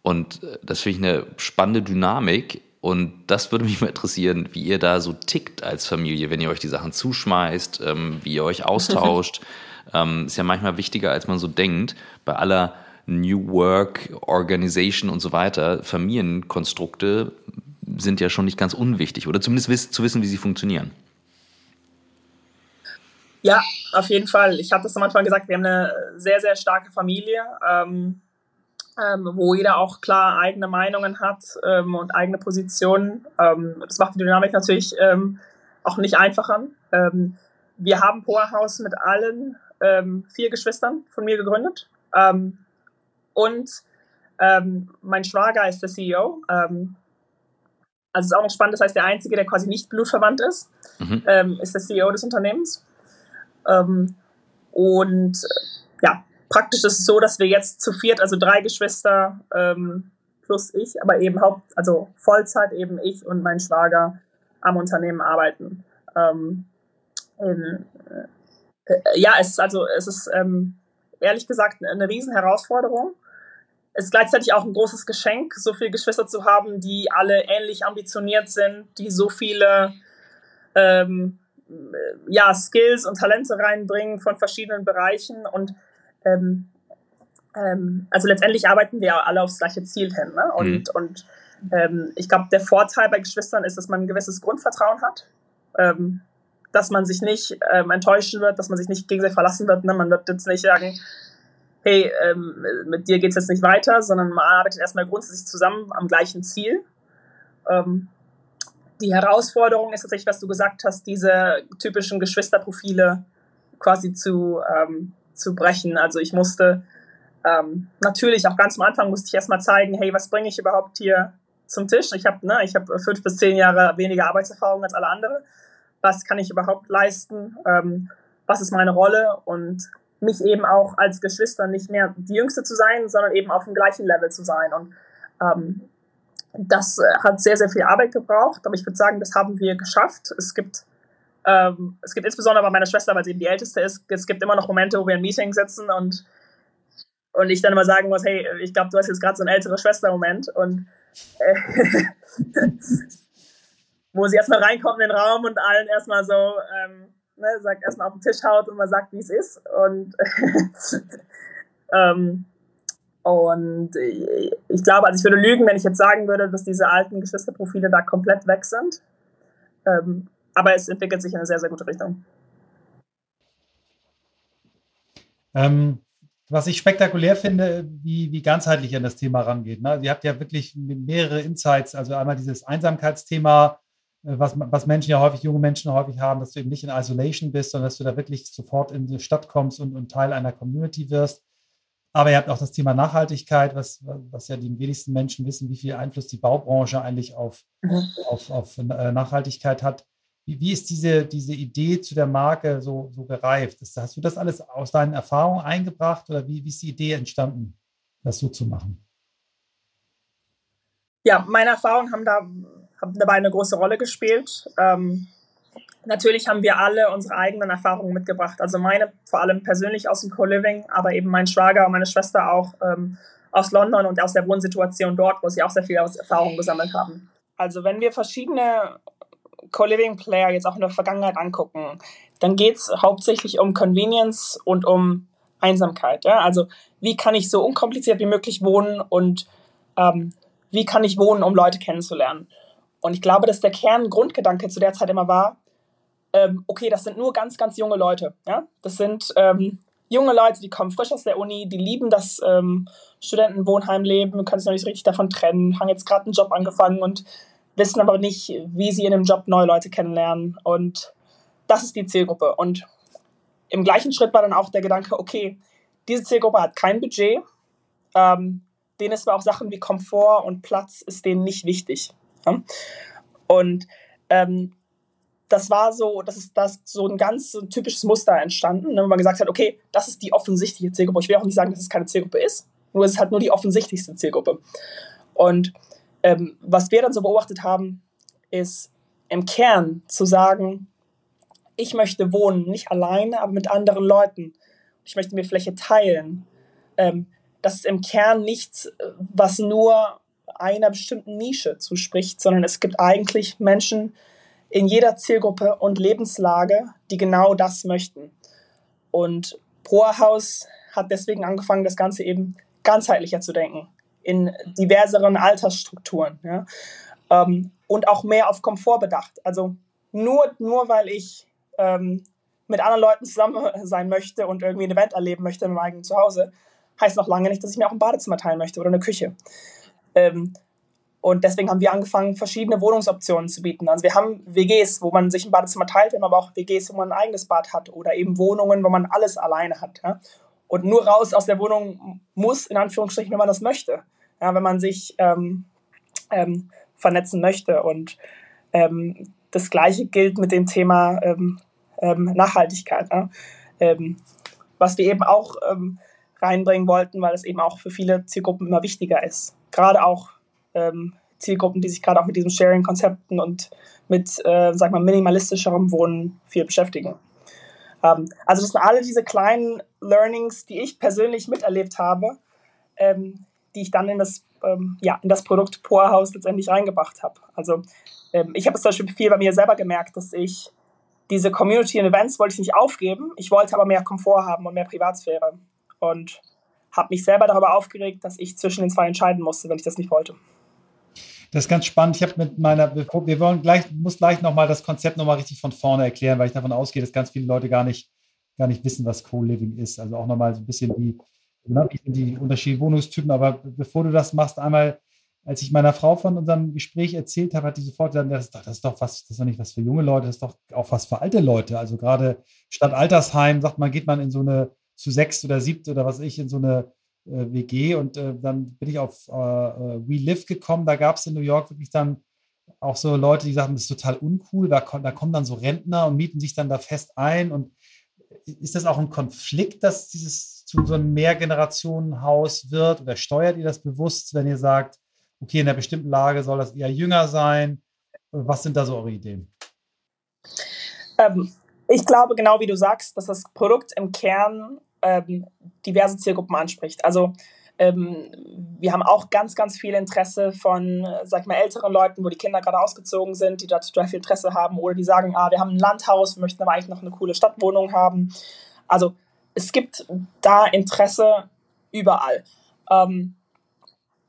Speaker 1: Und äh, das finde ich eine spannende Dynamik. Und das würde mich mal interessieren, wie ihr da so tickt als Familie, wenn ihr euch die Sachen zuschmeißt, ähm, wie ihr euch [laughs] austauscht. ähm, ist ja manchmal wichtiger, als man so denkt. Bei aller New Work, Organization und so weiter, Familienkonstrukte sind ja schon nicht ganz unwichtig oder zumindest zu wissen, wie sie funktionieren.
Speaker 3: Ja, auf jeden Fall. Ich habe das am Anfang gesagt, wir haben eine sehr, sehr starke Familie, ähm, ähm, wo jeder auch klar eigene Meinungen hat ähm, und eigene Positionen. Ähm, das macht die Dynamik natürlich ähm, auch nicht einfacher. Ähm, wir haben Powerhouse mit allen vier Geschwistern von mir gegründet. Und ähm, mein Schwager ist der CEO. Ähm, also ist auch noch spannend, das heißt, der Einzige, der quasi nicht blutverwandt ist, mhm. ähm, ist der CEO des Unternehmens. Ähm, und ja, praktisch ist es so, dass wir jetzt zu viert, also drei Geschwister ähm, plus ich, aber eben Haupt, also Vollzeit eben ich und mein Schwager am Unternehmen arbeiten. Ähm, in, äh, ja, es ist also, es ist ehrlich gesagt eine riesen Herausforderung. Es ist gleichzeitig auch ein großes Geschenk, so viele Geschwister zu haben, die alle ähnlich ambitioniert sind, die so viele ähm, ja, Skills und Talente reinbringen von verschiedenen Bereichen und ähm, ähm, also letztendlich arbeiten wir alle aufs gleiche Ziel hin. Ne? Und, mhm. und ähm, ich glaube, der Vorteil bei Geschwistern ist, dass man ein gewisses Grundvertrauen hat, ähm, dass man sich nicht ähm, enttäuschen wird, dass man sich nicht gegen sich verlassen wird. Ne? Man wird jetzt nicht sagen, hey, ähm, mit dir geht es jetzt nicht weiter, sondern man arbeitet erstmal grundsätzlich zusammen am gleichen Ziel. Ähm, die Herausforderung ist tatsächlich, was du gesagt hast, diese typischen Geschwisterprofile quasi zu, ähm, zu brechen. Also ich musste ähm, natürlich auch ganz am Anfang musste ich erstmal zeigen, hey, was bringe ich überhaupt hier zum Tisch? Ich habe ne, hab fünf bis zehn Jahre weniger Arbeitserfahrung als alle anderen. Was kann ich überhaupt leisten? Ähm, was ist meine Rolle? Und mich eben auch als Geschwister nicht mehr die Jüngste zu sein, sondern eben auf dem gleichen Level zu sein. Und ähm, das äh, hat sehr, sehr viel Arbeit gebraucht, aber ich würde sagen, das haben wir geschafft. Es gibt, ähm, es gibt insbesondere bei meiner Schwester, weil sie eben die Älteste ist, es gibt immer noch Momente, wo wir im Meeting sitzen und, und ich dann immer sagen muss, hey, ich glaube, du hast jetzt gerade so einen ältere Schwester-Moment und äh, [laughs] wo sie erstmal reinkommt in den Raum und allen erstmal so, ähm, ne, sagt erstmal auf den Tisch haut und mal sagt, wie es ist und [laughs] ähm, und ich glaube, also ich würde lügen, wenn ich jetzt sagen würde, dass diese alten Geschwisterprofile da komplett weg sind. Ähm, aber es entwickelt sich in eine sehr, sehr gute Richtung.
Speaker 2: Ähm, was ich spektakulär finde, wie, wie ganzheitlich an das Thema rangeht. Ne? Ihr habt ja wirklich mehrere Insights, also einmal dieses Einsamkeitsthema, was, was Menschen ja häufig, junge Menschen häufig haben, dass du eben nicht in Isolation bist, sondern dass du da wirklich sofort in die Stadt kommst und, und Teil einer Community wirst. Aber ihr habt auch das Thema Nachhaltigkeit, was, was ja die wenigsten Menschen wissen, wie viel Einfluss die Baubranche eigentlich auf, mhm. auf, auf äh, Nachhaltigkeit hat. Wie, wie, ist diese, diese Idee zu der Marke so, so gereift? Hast du das alles aus deinen Erfahrungen eingebracht oder wie, wie ist die Idee entstanden, das so zu machen?
Speaker 3: Ja, meine Erfahrungen haben, da, haben dabei eine große Rolle gespielt. Ähm, Natürlich haben wir alle unsere eigenen Erfahrungen mitgebracht. Also meine vor allem persönlich aus dem Co-Living, aber eben mein Schwager und meine Schwester auch ähm, aus London und aus der Wohnsituation dort, wo sie auch sehr viel Erfahrung gesammelt haben. Also wenn wir verschiedene Co-Living-Player jetzt auch in der Vergangenheit angucken, dann geht es hauptsächlich um Convenience und um Einsamkeit. Ja? Also wie kann ich so unkompliziert wie möglich wohnen und ähm, wie kann ich wohnen, um Leute kennenzulernen. Und ich glaube, dass der Kerngrundgedanke zu der Zeit immer war, ähm, okay, das sind nur ganz, ganz junge Leute. Ja? Das sind ähm, junge Leute, die kommen frisch aus der Uni, die lieben das ähm, Studentenwohnheimleben, können sich noch nicht richtig davon trennen, haben jetzt gerade einen Job angefangen und wissen aber nicht, wie sie in dem Job neue Leute kennenlernen. Und das ist die Zielgruppe. Und im gleichen Schritt war dann auch der Gedanke, okay, diese Zielgruppe hat kein Budget, ähm, denen ist aber auch Sachen wie Komfort und Platz ist denen nicht wichtig. Ja? Und ähm, das war so, das ist das so ein ganz so ein typisches Muster entstanden, ne, wo man gesagt hat, okay, das ist die offensichtliche Zielgruppe. Ich will auch nicht sagen, dass es keine Zielgruppe ist, nur es ist halt nur die offensichtlichste Zielgruppe. Und ähm, was wir dann so beobachtet haben, ist im Kern zu sagen, ich möchte wohnen, nicht alleine, aber mit anderen Leuten. Ich möchte mir Fläche teilen. Ähm, das ist im Kern nichts, was nur einer bestimmten Nische zuspricht, sondern es gibt eigentlich Menschen, in jeder Zielgruppe und Lebenslage, die genau das möchten. Und Prohaus hat deswegen angefangen, das Ganze eben ganzheitlicher zu denken, in diverseren Altersstrukturen ja? ähm, und auch mehr auf Komfort bedacht. Also nur, nur weil ich ähm, mit anderen Leuten zusammen sein möchte und irgendwie ein Event erleben möchte in meinem eigenen Zuhause, heißt noch lange nicht, dass ich mir auch ein Badezimmer teilen möchte oder eine Küche. Ähm, und deswegen haben wir angefangen, verschiedene Wohnungsoptionen zu bieten. Also wir haben WGs, wo man sich ein Badezimmer teilt, wir haben aber auch WGs, wo man ein eigenes Bad hat oder eben Wohnungen, wo man alles alleine hat. Ja? Und nur raus aus der Wohnung muss, in Anführungsstrichen, wenn man das möchte. Ja, wenn man sich ähm, ähm, vernetzen möchte. Und ähm, das Gleiche gilt mit dem Thema ähm, ähm, Nachhaltigkeit. Ja? Ähm, was wir eben auch reinbringen wollten, weil es eben auch für viele Zielgruppen immer wichtiger ist. Gerade auch ähm, Zielgruppen, die sich gerade auch mit diesen Sharing-Konzepten und mit, äh, sag mal, minimalistischerem Wohnen viel beschäftigen. Ähm, also das sind alle diese kleinen Learnings, die ich persönlich miterlebt habe, ähm, die ich dann in das, ähm, ja, in das Produkt Poorhouse letztendlich reingebracht habe. Also ähm, ich habe es zum Beispiel viel bei mir selber gemerkt, dass ich diese Community und Events wollte ich nicht aufgeben. Ich wollte aber mehr Komfort haben und mehr Privatsphäre. Und habe mich selber darüber aufgeregt, dass ich zwischen den zwei entscheiden musste, wenn ich das nicht wollte.
Speaker 2: Das ist ganz spannend. Ich habe mit meiner, wir wollen gleich, muss gleich nochmal das Konzept nochmal richtig von vorne erklären, weil ich davon ausgehe, dass ganz viele Leute gar nicht, gar nicht wissen, was Co-Living ist. Also auch nochmal so ein bisschen wie, ne, die unterschiedlichen Wohnungstypen. Aber bevor du das machst, einmal, als ich meiner Frau von unserem Gespräch erzählt habe, hat die sofort gesagt, das ist doch, das ist doch was, das ist doch nicht was für junge Leute, das ist doch auch was für alte Leute. Also gerade statt Altersheim, sagt man, geht man in so eine zu sechs oder siebt oder was ich, in so eine äh, WG und äh, dann bin ich auf äh, äh We Live gekommen. Da gab es in New York wirklich dann auch so Leute, die sagten, das ist total uncool. Da, da kommen dann so Rentner und mieten sich dann da fest ein. Und ist das auch ein Konflikt, dass dieses zu so einem Mehrgenerationenhaus wird? Oder steuert ihr das bewusst, wenn ihr sagt, okay, in einer bestimmten Lage soll das eher jünger sein? Was sind da so eure Ideen?
Speaker 3: Ähm, ich glaube, genau wie du sagst, dass das Produkt im Kern ähm, diverse Zielgruppen anspricht. Also ähm, wir haben auch ganz, ganz viel Interesse von, sag ich mal, älteren Leuten, wo die Kinder gerade ausgezogen sind, die dazu total viel Interesse haben oder die sagen, ah, wir haben ein Landhaus, wir möchten aber eigentlich noch eine coole Stadtwohnung haben. Also es gibt da Interesse überall. Ähm,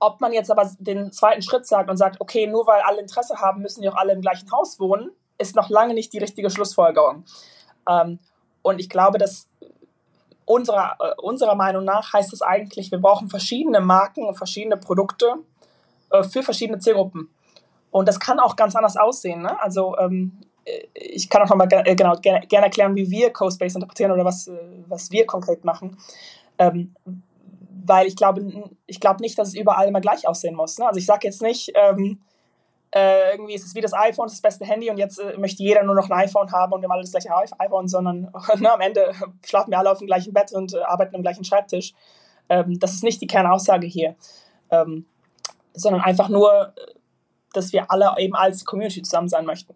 Speaker 3: ob man jetzt aber den zweiten Schritt sagt und sagt, okay, nur weil alle Interesse haben, müssen die auch alle im gleichen Haus wohnen, ist noch lange nicht die richtige Schlussfolgerung. Ähm, und ich glaube, dass unserer, äh, unserer Meinung nach heißt es eigentlich, wir brauchen verschiedene Marken und verschiedene Produkte äh, für verschiedene Zielgruppen. Und das kann auch ganz anders aussehen. Ne? Also ähm, äh, ich kann auch nochmal äh, genau, gerne, gerne erklären, wie wir CoSpace interpretieren oder was, äh, was wir konkret machen. Ähm, weil ich glaube, ich glaube nicht, dass es überall immer gleich aussehen muss. Ne? Also ich sage jetzt nicht, ähm, äh, irgendwie ist es wie das iPhone, das, beste Handy und jetzt äh, möchte jeder nur noch ein iPhone haben und wir haben alle das gleiche iPhone, sondern [laughs] ne, am Ende schlafen wir alle auf dem gleichen Bett und äh, arbeiten am gleichen Schreibtisch. Ähm, das ist nicht die Kernaussage hier, ähm, sondern einfach nur, dass wir alle eben als Community zusammen sein möchten.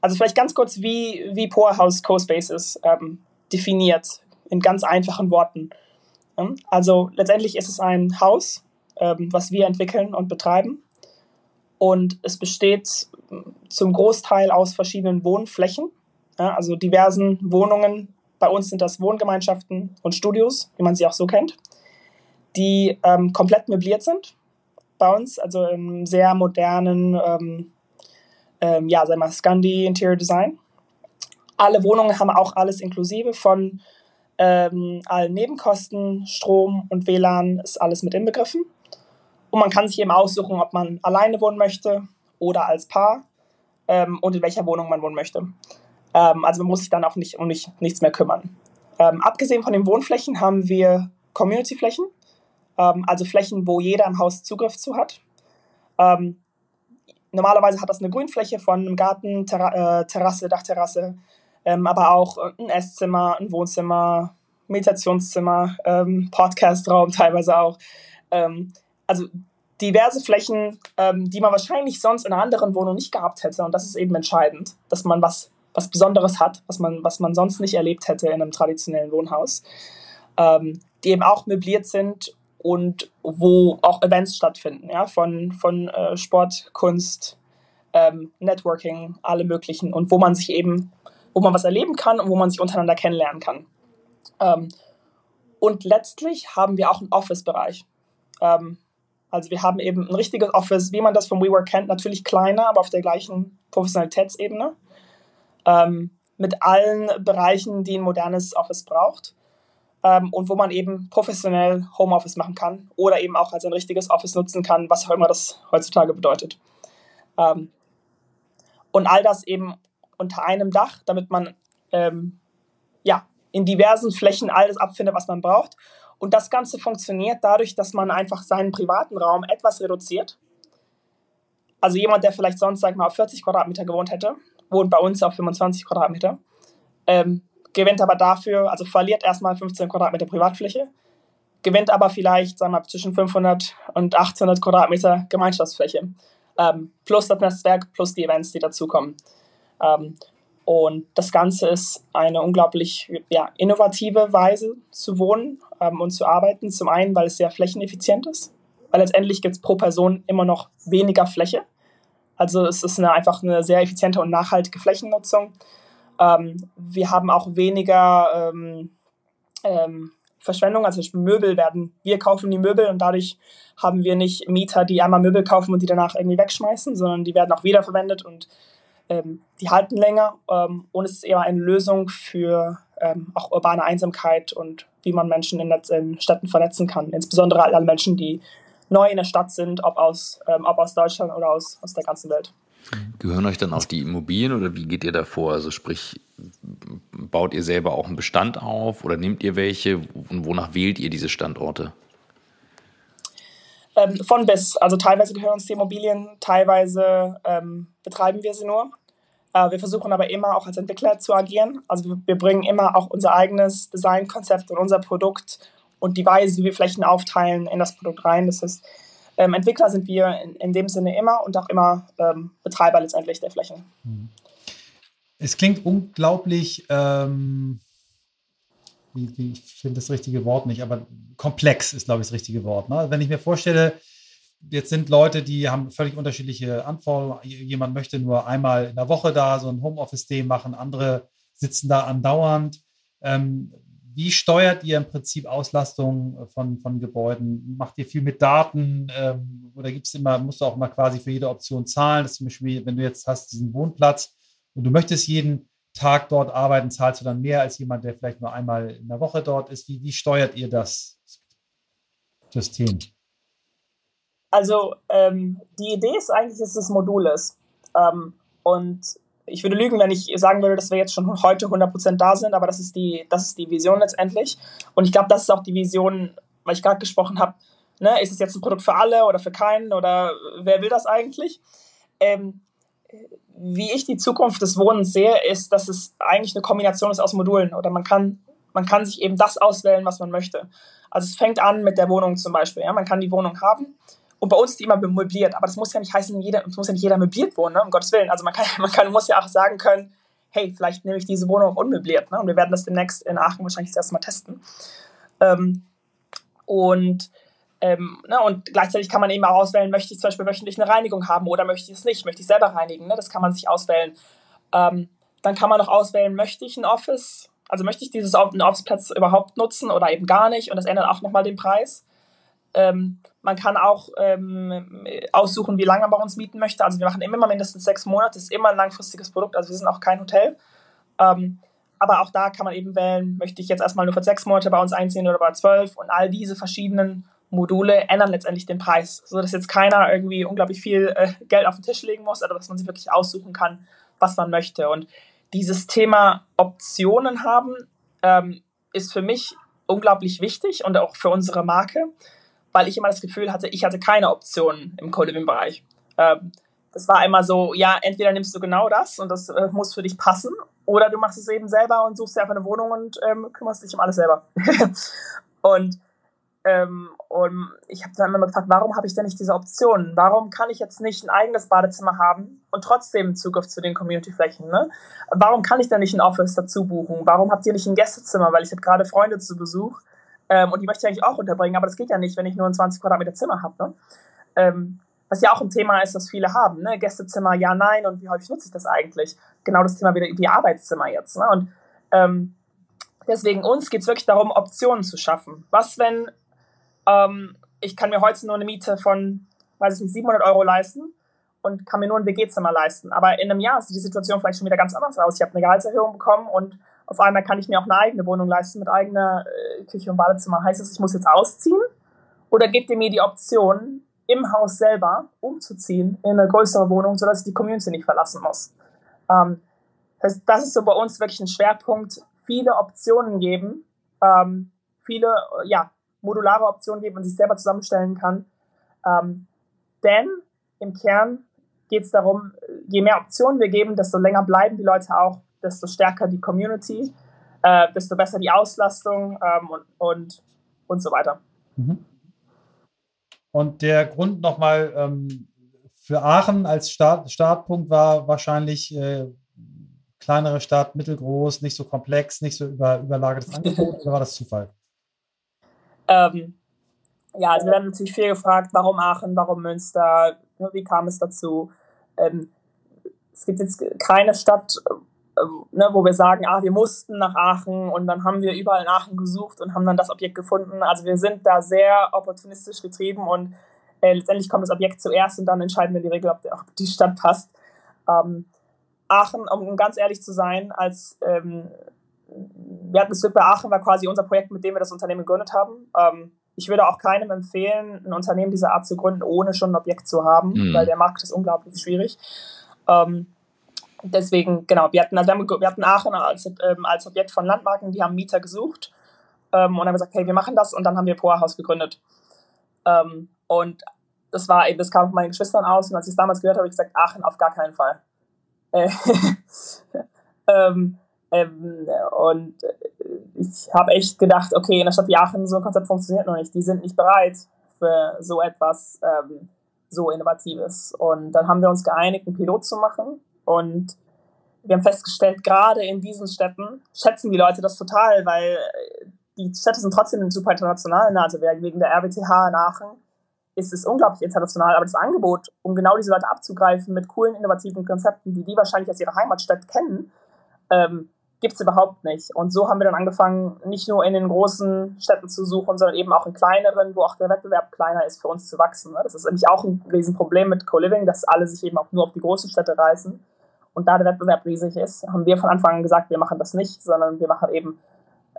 Speaker 3: Also vielleicht ganz kurz, wie, wie Powerhouse CoSpaces ähm, definiert, in ganz einfachen Worten. Also letztendlich ist es ein Haus, ähm, was wir entwickeln und betreiben und es besteht zum Großteil aus verschiedenen Wohnflächen, ja, also diversen Wohnungen. Bei uns sind das Wohngemeinschaften und Studios, wie man sie auch so kennt, die ähm, komplett möbliert sind bei uns, also im sehr modernen, ähm, ähm, ja, sagen wir Scandi Interior Design. Alle Wohnungen haben auch alles inklusive von ähm, allen Nebenkosten, Strom und WLAN ist alles mit inbegriffen. Und man kann sich eben aussuchen, ob man alleine wohnen möchte oder als Paar ähm, und in welcher Wohnung man wohnen möchte. Ähm, also man muss sich dann auch nicht um nicht, nichts mehr kümmern. Ähm, abgesehen von den Wohnflächen haben wir Community-Flächen, ähm, also Flächen, wo jeder im Haus Zugriff zu hat. Ähm, normalerweise hat das eine Grünfläche von einem Garten, Terra äh, Terrasse, Dachterrasse, ähm, aber auch ein Esszimmer, ein Wohnzimmer, Meditationszimmer, Podcastraum [laughs] teilweise auch. Also diverse Flächen, ähm, die man wahrscheinlich sonst in einer anderen Wohnung nicht gehabt hätte. Und das ist eben entscheidend, dass man was, was Besonderes hat, was man, was man sonst nicht erlebt hätte in einem traditionellen Wohnhaus. Ähm, die eben auch möbliert sind und wo auch Events stattfinden, ja, von, von äh, Sport, Kunst, ähm, Networking, alle möglichen und wo man sich eben, wo man was erleben kann und wo man sich untereinander kennenlernen kann. Ähm, und letztlich haben wir auch einen Office-Bereich. Ähm, also wir haben eben ein richtiges Office, wie man das vom WeWork kennt, natürlich kleiner, aber auf der gleichen Professionalitätsebene. Ähm, mit allen Bereichen, die ein modernes Office braucht. Ähm, und wo man eben professionell Homeoffice machen kann oder eben auch als ein richtiges Office nutzen kann, was auch immer das heutzutage bedeutet. Ähm, und all das eben unter einem Dach, damit man ähm, ja, in diversen Flächen alles abfindet, was man braucht und das Ganze funktioniert dadurch, dass man einfach seinen privaten Raum etwas reduziert. Also jemand, der vielleicht sonst, sag mal, auf 40 Quadratmeter gewohnt hätte, wohnt bei uns auf 25 Quadratmeter, ähm, gewinnt aber dafür, also verliert erstmal 15 Quadratmeter Privatfläche, gewinnt aber vielleicht sagen wir, zwischen 500 und 800 Quadratmeter Gemeinschaftsfläche. Ähm, plus das Netzwerk, plus die Events, die dazukommen. Ähm, und das Ganze ist eine unglaublich ja, innovative Weise zu wohnen ähm, und zu arbeiten. Zum einen, weil es sehr flächeneffizient ist, weil letztendlich gibt es pro Person immer noch weniger Fläche. Also es ist eine, einfach eine sehr effiziente und nachhaltige Flächennutzung. Ähm, wir haben auch weniger ähm, ähm, Verschwendung, also Möbel werden, wir kaufen die Möbel und dadurch haben wir nicht Mieter, die einmal Möbel kaufen und die danach irgendwie wegschmeißen, sondern die werden auch wiederverwendet und ähm, die halten länger ähm, und es ist eher eine Lösung für ähm, auch urbane Einsamkeit und wie man Menschen in, in, Städten vernetzen kann, insbesondere alle Menschen, die neu in der Stadt sind, ob aus, ähm, ob aus Deutschland oder aus, aus der ganzen Welt.
Speaker 1: Gehören euch dann auch die Immobilien oder wie geht ihr da vor? Also sprich, baut ihr selber auch einen Bestand auf oder nehmt ihr welche und wonach wählt ihr diese Standorte?
Speaker 3: Ähm, von bis. Also teilweise gehören uns die Immobilien, teilweise ähm, betreiben wir sie nur. Äh, wir versuchen aber immer auch als Entwickler zu agieren. Also wir, bringen immer auch unser eigenes Designkonzept und unser Produkt und die Weise, wie wir Flächen aufteilen, in das Produkt rein. Das heißt, ähm, Entwickler sind wir in, in, dem Sinne immer und auch immer ähm, Betreiber letztendlich der Flächen. Mhm.
Speaker 2: Es klingt unglaublich, ähm, ich finde das richtige Wort nicht, aber komplex ist, glaube ich, das richtige Wort. Ne? Wenn ich mir vorstelle, jetzt sind Leute, die haben völlig unterschiedliche Anforderungen. Jemand möchte nur einmal in der Woche da so ein Homeoffice-Day machen, andere sitzen da andauernd. Ähm, wie steuert ihr im Prinzip Auslastung von, von Gebäuden? Macht ihr viel mit Daten ähm, oder gibt es immer, musst du auch mal quasi für jede Option zahlen? Das ist zum Beispiel, wenn du jetzt hast diesen Wohnplatz und du möchtest jeden Tag dort arbeiten, zahlst du dann mehr als jemand, der vielleicht nur einmal in der Woche dort ist. Wie, wie steuert ihr das System?
Speaker 3: Also ähm, die Idee ist eigentlich, dass es Modul ist. Ähm, und ich würde lügen, wenn ich sagen würde, dass wir jetzt schon heute 100% da sind, aber das ist die, das ist die Vision letztendlich. Und ich glaube, das ist auch die Vision, weil ich gerade gesprochen habe, ne, ist es jetzt ein Produkt für alle oder für keinen oder wer will das eigentlich? Ähm, wie ich die Zukunft des Wohnens sehe, ist, dass es eigentlich eine Kombination ist aus Modulen oder man kann, man kann sich eben das auswählen, was man möchte. Also es fängt an mit der Wohnung zum Beispiel. Ja? Man kann die Wohnung haben und bei uns ist die immer möbliert, aber das muss ja nicht heißen, jeder, muss ja nicht jeder möbliert wohnen, ne? um Gottes Willen. Also man, kann, [laughs] man kann, muss ja auch sagen können, hey, vielleicht nehme ich diese Wohnung auch unmöbliert. Ne? Und wir werden das demnächst in Aachen wahrscheinlich das erste Mal testen. Ähm, und, ähm, ne? und gleichzeitig kann man eben auch auswählen, möchte ich zum Beispiel wöchentlich eine Reinigung haben oder möchte ich es nicht, möchte ich selber reinigen. Ne? Das kann man sich auswählen. Ähm, dann kann man noch auswählen, möchte ich ein Office, also möchte ich dieses Office-Platz überhaupt nutzen oder eben gar nicht und das ändert auch nochmal den Preis. Ähm, man kann auch ähm, aussuchen, wie lange man bei uns mieten möchte. Also wir machen immer mindestens sechs Monate, das ist immer ein langfristiges Produkt, also wir sind auch kein Hotel. Ähm, aber auch da kann man eben wählen, möchte ich jetzt erstmal nur für sechs Monate bei uns einziehen oder bei zwölf und all diese verschiedenen Module ändern letztendlich den Preis, sodass jetzt keiner irgendwie unglaublich viel äh, Geld auf den Tisch legen muss, aber dass man sich wirklich aussuchen kann, was man möchte. Und dieses Thema Optionen haben ähm, ist für mich unglaublich wichtig und auch für unsere Marke weil ich immer das Gefühl hatte, ich hatte keine Optionen im Co-Living-Bereich. Ähm, das war immer so, ja, entweder nimmst du genau das und das äh, muss für dich passen, oder du machst es eben selber und suchst dir einfach eine Wohnung und ähm, kümmerst dich um alles selber. [laughs] und, ähm, und ich habe dann immer gefragt, warum habe ich denn nicht diese Optionen? Warum kann ich jetzt nicht ein eigenes Badezimmer haben und trotzdem Zugriff zu den Community-Flächen? Ne? Warum kann ich denn nicht ein Office dazu buchen? Warum habt ihr nicht ein Gästezimmer? Weil ich habe gerade Freunde zu Besuch ähm, und die möchte ich eigentlich auch unterbringen, aber das geht ja nicht, wenn ich nur ein 20 Quadratmeter Zimmer habe. Ne? Ähm, was ja auch ein Thema ist, das viele haben. Ne? Gästezimmer, ja, nein. Und wie häufig nutze ich das eigentlich? Genau das Thema wieder wie Arbeitszimmer jetzt. Ne? Und ähm, deswegen uns geht es wirklich darum, Optionen zu schaffen. Was, wenn ähm, ich kann mir heute nur eine Miete von, weiß ich nicht, 700 Euro leisten und kann mir nur ein WG-Zimmer leisten. Aber in einem Jahr sieht die Situation vielleicht schon wieder ganz anders aus. Ich habe eine Gehaltserhöhung bekommen und auf einmal kann ich mir auch eine eigene Wohnung leisten mit eigener äh, Küche und Badezimmer. Heißt das, ich muss jetzt ausziehen? Oder gebt ihr mir die Option, im Haus selber umzuziehen in eine größere Wohnung, sodass ich die Community nicht verlassen muss? Ähm, das, das, ist so bei uns wirklich ein Schwerpunkt. Viele Optionen geben, ähm, viele ja, modulare Optionen geben, man sich selber zusammenstellen kann. Ähm, denn im Kern geht es darum, je mehr Optionen wir geben, desto länger bleiben die Leute auch desto stärker die Community, äh, desto besser die Auslastung ähm, und, und, und so weiter.
Speaker 2: Mhm. Und der Grund nochmal ähm, für Aachen als Start, Startpunkt war wahrscheinlich äh, kleinere Stadt, mittelgroß, nicht so komplex, nicht so über, überlagertes Angebot [laughs] oder war das Zufall?
Speaker 3: Ähm, ja, also wir werden natürlich viel gefragt, warum Aachen, warum Münster, wie kam es dazu? Ähm, es gibt jetzt keine Stadt, ne, wo wir sagen, ah, wir mussten nach Aachen und dann haben wir überall in Aachen gesucht und haben dann das Objekt gefunden. Also wir sind da sehr opportunistisch getrieben und äh, letztendlich kommt das Objekt zuerst und dann entscheiden wir die Regel, ob, ob die Stadt passt. Ähm, Aachen, um ganz ehrlich zu sein, als ähm, wir hatten es bei Aachen war quasi unser Projekt, mit dem wir das Unternehmen gegründet haben. Ähm, ich würde auch keinem empfehlen, ein Unternehmen dieser Art zu gründen, ohne schon ein Objekt zu haben, mhm. weil der Markt ist unglaublich schwierig. Ähm, deswegen, genau, wir hatten, also wir, haben, wir hatten Aachen als, ähm, als Objekt von Landmarken, die haben Mieter gesucht ähm, und haben gesagt, hey, wir machen das und dann haben wir Poa House gegründet. Ähm, und das war eben, das kam von meinen Geschwistern aus und als ich es damals gehört habe, habe ich gesagt, Aachen auf gar keinen Fall. Äh, [laughs] ähm, ähm, und ich habe echt gedacht, okay, in der Stadt wie Aachen so ein Konzept funktioniert noch nicht. Die sind nicht bereit für so etwas ähm, so Innovatives. Und dann haben wir uns geeinigt, einen Pilot zu machen. Und wir haben festgestellt, gerade in diesen Städten schätzen die Leute das total, weil äh, die Städte sind trotzdem super international. Ne? Also wegen der RWTH in Aachen ist es unglaublich international. Aber das Angebot, um genau diese Leute abzugreifen mit coolen, innovativen Konzepten, die die wahrscheinlich aus ihrer Heimatstadt kennen, ähm, gibt es überhaupt nicht. Und so haben wir dann angefangen, nicht nur in den großen Städten zu suchen, sondern eben auch in kleineren, wo auch der Wettbewerb kleiner ist, für uns zu wachsen. Ne? Das ist nämlich auch ein Riesenproblem mit Co-Living, dass alle sich eben auch nur auf die großen Städte reißen. Und da der Wettbewerb riesig ist, haben wir von Anfang an gesagt, wir machen das nicht, sondern wir machen eben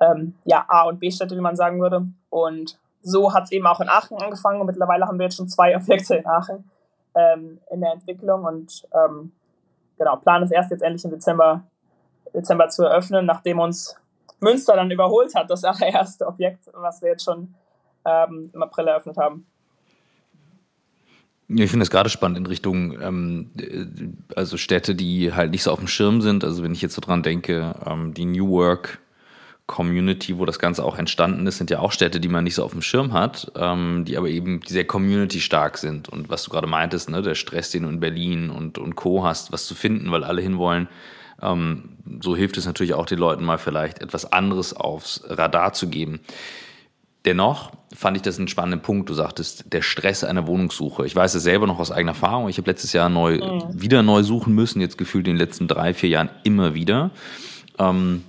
Speaker 3: ähm, ja, A- und B-Städte, wie man sagen würde. Und so hat es eben auch in Aachen angefangen und mittlerweile haben wir jetzt schon zwei [laughs] Objekte in Aachen ähm, in der Entwicklung und ähm, genau, Plan ist erst jetzt endlich im Dezember Dezember zu eröffnen, nachdem uns Münster dann überholt hat, das allererste Objekt, was wir jetzt schon ähm, im April eröffnet haben.
Speaker 1: Ich finde es gerade spannend in Richtung, ähm, also Städte, die halt nicht so auf dem Schirm sind. Also wenn ich jetzt so dran denke, ähm, die New Work Community, wo das Ganze auch entstanden ist, sind ja auch Städte, die man nicht so auf dem Schirm hat, ähm, die aber eben sehr community stark sind. Und was du gerade meintest, ne, der Stress, den du in Berlin und, und Co. hast, was zu finden, weil alle hinwollen, ähm, so hilft es natürlich auch den Leuten mal vielleicht etwas anderes aufs Radar zu geben. Dennoch fand ich das einen spannenden Punkt. Du sagtest, der Stress einer Wohnungssuche. Ich weiß es selber noch aus eigener Erfahrung. Ich habe letztes Jahr neu, mhm. wieder neu suchen müssen, jetzt gefühlt in den letzten drei, vier Jahren immer wieder. Ähm,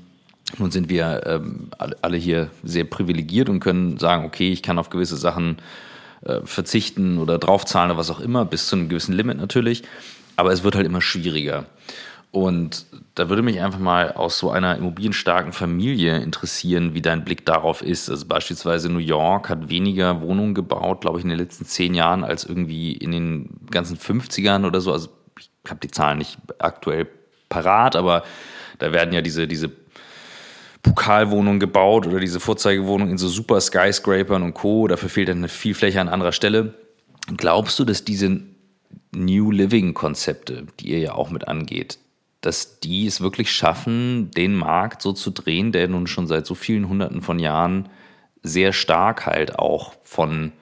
Speaker 1: nun sind wir ähm, alle hier sehr privilegiert und können sagen, okay, ich kann auf gewisse Sachen äh, verzichten oder draufzahlen oder was auch immer, bis zu einem gewissen Limit natürlich. Aber es wird halt immer schwieriger. Und da würde mich einfach mal aus so einer immobilienstarken Familie interessieren, wie dein Blick darauf ist. Also beispielsweise New York hat weniger Wohnungen gebaut, glaube ich, in den letzten zehn Jahren als irgendwie in den ganzen 50ern oder so. Also ich habe die Zahlen nicht aktuell parat, aber da werden ja diese, diese Pokalwohnungen gebaut oder diese Vorzeigewohnungen in so super Skyscrapern und Co. Dafür fehlt dann eine viel Fläche an anderer Stelle. Glaubst du, dass diese New Living Konzepte, die ihr ja auch mit angeht, dass die es wirklich schaffen, den Markt so zu drehen, der nun schon seit so vielen Hunderten von Jahren sehr stark halt auch von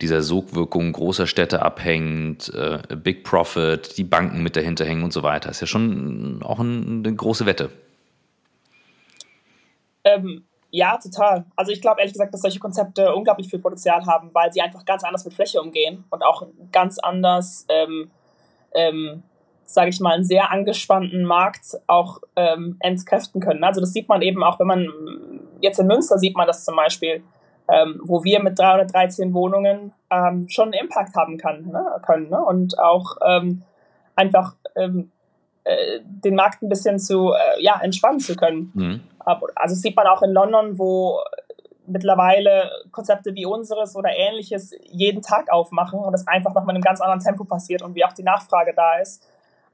Speaker 1: dieser Sogwirkung großer Städte abhängt, äh, Big Profit, die Banken mit dahinter hängen und so weiter. Ist ja schon auch ein, eine große Wette.
Speaker 3: Ähm, ja, total. Also ich glaube ehrlich gesagt, dass solche Konzepte unglaublich viel Potenzial haben, weil sie einfach ganz anders mit Fläche umgehen und auch ganz anders ähm, ähm, sage ich mal, einen sehr angespannten Markt auch ähm, entkräften können. Also das sieht man eben auch, wenn man jetzt in Münster sieht man das zum Beispiel, ähm, wo wir mit 313 Wohnungen ähm, schon einen Impact haben kann, ne, können ne? und auch ähm, einfach ähm, äh, den Markt ein bisschen zu äh, ja, entspannen zu können. Mhm. Also das sieht man auch in London, wo mittlerweile Konzepte wie unseres oder ähnliches jeden Tag aufmachen und das einfach noch mit einem ganz anderen Tempo passiert und wie auch die Nachfrage da ist.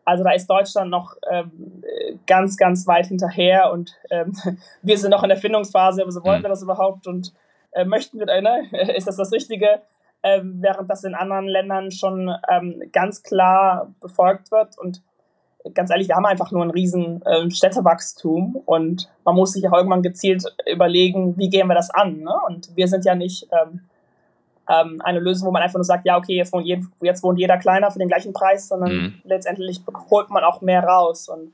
Speaker 3: Also da ist Deutschland noch ähm, ganz, ganz weit hinterher und ähm, [laughs] wir sind noch in der Findungsphase, also wollen wir das überhaupt und äh, möchten wir, äh, ne? [laughs] ist das das Richtige? Ähm, während das in anderen Ländern schon ähm, ganz klar befolgt wird und ganz ehrlich, wir haben einfach nur ein riesen ähm, Städtewachstum und man muss sich auch irgendwann gezielt überlegen, wie gehen wir das an. Ne? Und wir sind ja nicht ähm, ähm, eine Lösung, wo man einfach nur sagt, ja, okay, jetzt wohnt, jed jetzt wohnt jeder kleiner für den gleichen Preis, sondern mhm. letztendlich holt man auch mehr raus. Und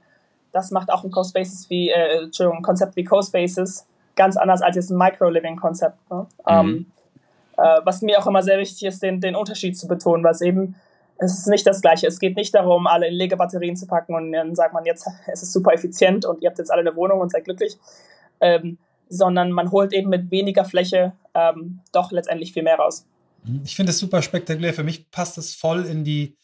Speaker 3: das macht auch ein Co-Spaces wie, äh, Entschuldigung, ein Konzept wie Co-Spaces ganz anders als jetzt ein Micro-Living-Konzept. Ne? Mhm. Ähm, äh, was mir auch immer sehr wichtig ist, den, den Unterschied zu betonen, weil es eben, es ist nicht das Gleiche. Es geht nicht darum, alle in Legebatterien zu packen und dann sagt man jetzt, [laughs] es ist super effizient und ihr habt jetzt alle eine Wohnung und seid glücklich. Ähm, sondern man holt eben mit weniger Fläche ähm, doch letztendlich viel mehr raus.
Speaker 2: Mhm. Ich finde es super spektakulär. Für mich passt es voll in die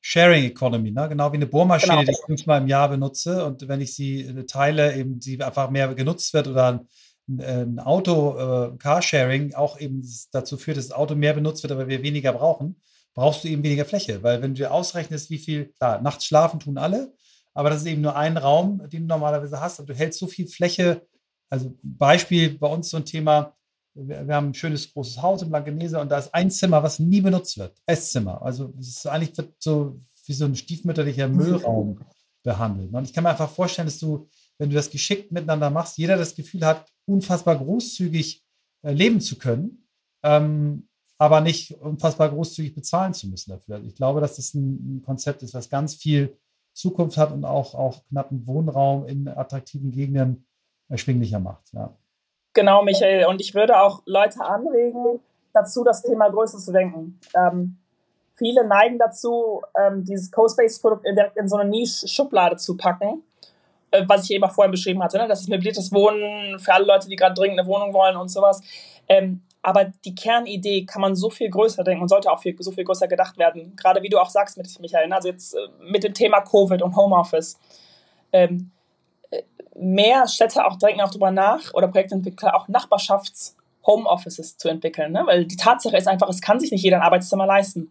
Speaker 2: Sharing Economy, ne? genau wie eine Bohrmaschine, genau. die ich fünfmal im Jahr benutze und wenn ich sie äh, teile, eben sie einfach mehr genutzt wird oder ein, ein Auto, äh, Carsharing auch eben dazu führt, dass das Auto mehr benutzt wird, aber wir weniger brauchen, brauchst du eben weniger Fläche, weil wenn du ausrechnest, wie viel, klar, nachts schlafen tun alle, aber das ist eben nur ein Raum, den du normalerweise hast und du hältst so viel Fläche also Beispiel bei uns so ein Thema, wir, wir haben ein schönes großes Haus in Blankenese und da ist ein Zimmer, was nie benutzt wird. Esszimmer. Also es ist eigentlich so wie so ein stiefmütterlicher Müllraum behandelt. Und ich kann mir einfach vorstellen, dass du, wenn du das geschickt miteinander machst, jeder das Gefühl hat, unfassbar großzügig äh, leben zu können, ähm, aber nicht unfassbar großzügig bezahlen zu müssen dafür. Also ich glaube, dass das ein, ein Konzept ist, was ganz viel Zukunft hat und auch, auch knappen Wohnraum in attraktiven Gegenden erschwinglicher macht. Ja.
Speaker 3: Genau, Michael. Und ich würde auch Leute anregen, dazu das Thema größer zu denken. Ähm, viele neigen dazu, ähm, dieses Co-Space-Produkt direkt in so eine Nische-Schublade zu packen, äh, was ich eben auch vorhin beschrieben hatte. Ne? Das ist möbliertes Wohnen für alle Leute, die gerade dringend eine Wohnung wollen und sowas. Ähm, aber die Kernidee kann man so viel größer denken und sollte auch viel, so viel größer gedacht werden. Gerade wie du auch sagst mit Michael, ne? also jetzt äh, mit dem Thema Covid und Homeoffice. Ähm, mehr Städte auch denken auch darüber nach oder Projektentwickler auch Nachbarschafts- Homeoffices zu entwickeln, ne? weil die Tatsache ist einfach, es kann sich nicht jeder ein Arbeitszimmer leisten.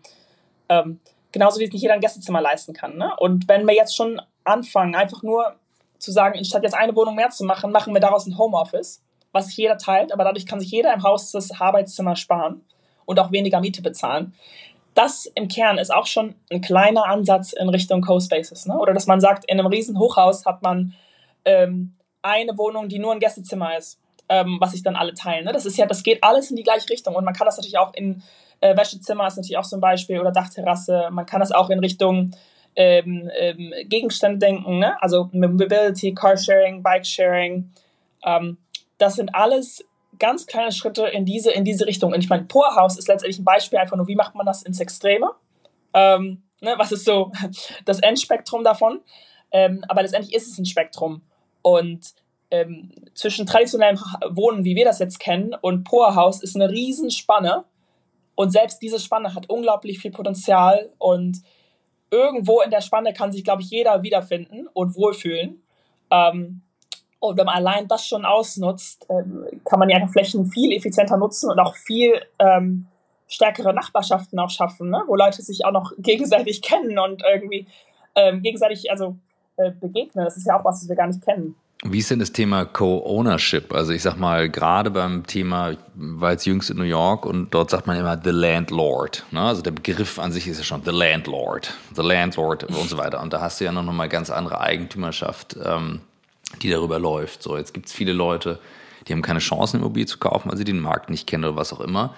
Speaker 3: Ähm, genauso wie es nicht jeder ein Gästezimmer leisten kann. Ne? Und wenn wir jetzt schon anfangen, einfach nur zu sagen, statt jetzt eine Wohnung mehr zu machen, machen wir daraus ein Homeoffice, was sich jeder teilt, aber dadurch kann sich jeder im Haus das Arbeitszimmer sparen und auch weniger Miete bezahlen. Das im Kern ist auch schon ein kleiner Ansatz in Richtung Co-Spaces. Ne? Oder dass man sagt, in einem riesen Hochhaus hat man ähm, eine Wohnung, die nur ein Gästezimmer ist, ähm, was sich dann alle teilen. Ne? Das ist ja, das geht alles in die gleiche Richtung und man kann das natürlich auch in äh, Wäschezimmer ist natürlich auch so ein Beispiel oder Dachterrasse. Man kann das auch in Richtung ähm, ähm, Gegenstände denken, ne? also Mobility, Carsharing, Bikesharing. Ähm, das sind alles ganz kleine Schritte in diese, in diese Richtung. Und ich meine, Poorhouse ist letztendlich ein Beispiel einfach nur, wie macht man das ins Extreme? Ähm, ne? Was ist so [laughs] das Endspektrum davon? Ähm, aber letztendlich ist es ein Spektrum. Und ähm, zwischen traditionellem Wohnen, wie wir das jetzt kennen, und Poorhouse ist eine Riesenspanne. Und selbst diese Spanne hat unglaublich viel Potenzial. Und irgendwo in der Spanne kann sich, glaube ich, jeder wiederfinden und wohlfühlen. Ähm, und wenn man allein das schon ausnutzt, ähm, kann man ja Flächen viel effizienter nutzen und auch viel ähm, stärkere Nachbarschaften auch schaffen, ne? wo Leute sich auch noch gegenseitig [laughs] kennen und irgendwie ähm, gegenseitig, also äh, begegnen. Das ist ja auch was, was wir gar nicht kennen.
Speaker 1: Wie ist denn das Thema Co-Ownership? Also ich sag mal, gerade beim Thema, war jetzt jüngst in New York und dort sagt man immer The Landlord. Ne? Also der Begriff an sich ist ja schon The Landlord, The Landlord und so weiter. Und da hast du ja noch mal ganz andere Eigentümerschaft, ähm, die darüber läuft. So, jetzt gibt es viele Leute, die haben keine Chance, eine Immobilie zu kaufen, weil sie den Markt nicht kennen oder was auch immer.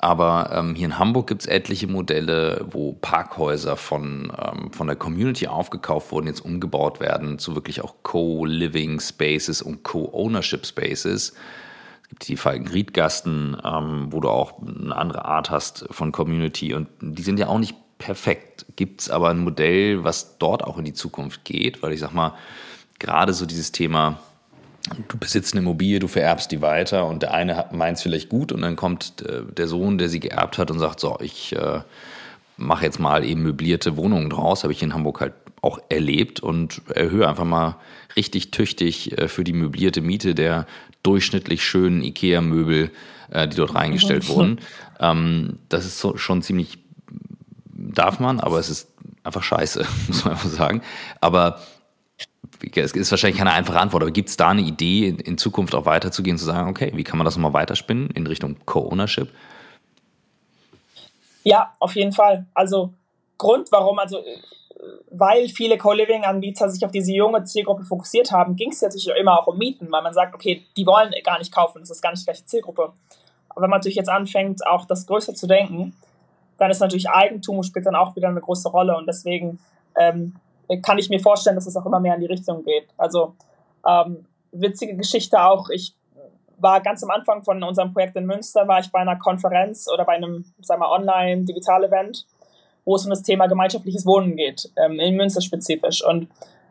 Speaker 1: Aber ähm, hier in Hamburg gibt es etliche Modelle, wo Parkhäuser von, ähm, von der Community aufgekauft wurden, jetzt umgebaut werden zu wirklich auch Co-Living Spaces und Co-Ownership Spaces. Es gibt die Falkenriedgasten, ähm, wo du auch eine andere Art hast von Community und die sind ja auch nicht perfekt. Gibt es aber ein Modell, was dort auch in die Zukunft geht, weil ich sag mal, gerade so dieses Thema du besitzt eine Immobilie, du vererbst die weiter und der eine meint es vielleicht gut und dann kommt äh, der Sohn, der sie geerbt hat und sagt, so, ich äh, mache jetzt mal eben möblierte Wohnungen draus, habe ich in Hamburg halt auch erlebt und erhöhe einfach mal richtig tüchtig äh, für die möblierte Miete der durchschnittlich schönen IKEA-Möbel, äh, die dort reingestellt wurden. Ähm, das ist so, schon ziemlich, darf man, aber es ist einfach scheiße, [laughs] muss man einfach sagen. Aber es ist wahrscheinlich keine einfache Antwort, aber gibt es da eine Idee, in Zukunft auch weiterzugehen, zu sagen, okay, wie kann man das nochmal weiterspinnen in Richtung Co-Ownership?
Speaker 3: Ja, auf jeden Fall. Also Grund, warum, also weil viele Co-Living-Anbieter sich auf diese junge Zielgruppe fokussiert haben, ging es natürlich immer auch um Mieten, weil man sagt, okay, die wollen gar nicht kaufen, das ist gar nicht die gleiche Zielgruppe. wenn man natürlich jetzt anfängt, auch das größer zu denken, dann ist natürlich Eigentum spielt dann auch wieder eine große Rolle und deswegen ähm, kann ich mir vorstellen, dass es auch immer mehr in die Richtung geht. Also ähm, witzige Geschichte auch, ich war ganz am Anfang von unserem Projekt in Münster, war ich bei einer Konferenz oder bei einem, sagen wir, Online-Digital-Event, wo es um das Thema gemeinschaftliches Wohnen geht, ähm, in Münster spezifisch. Und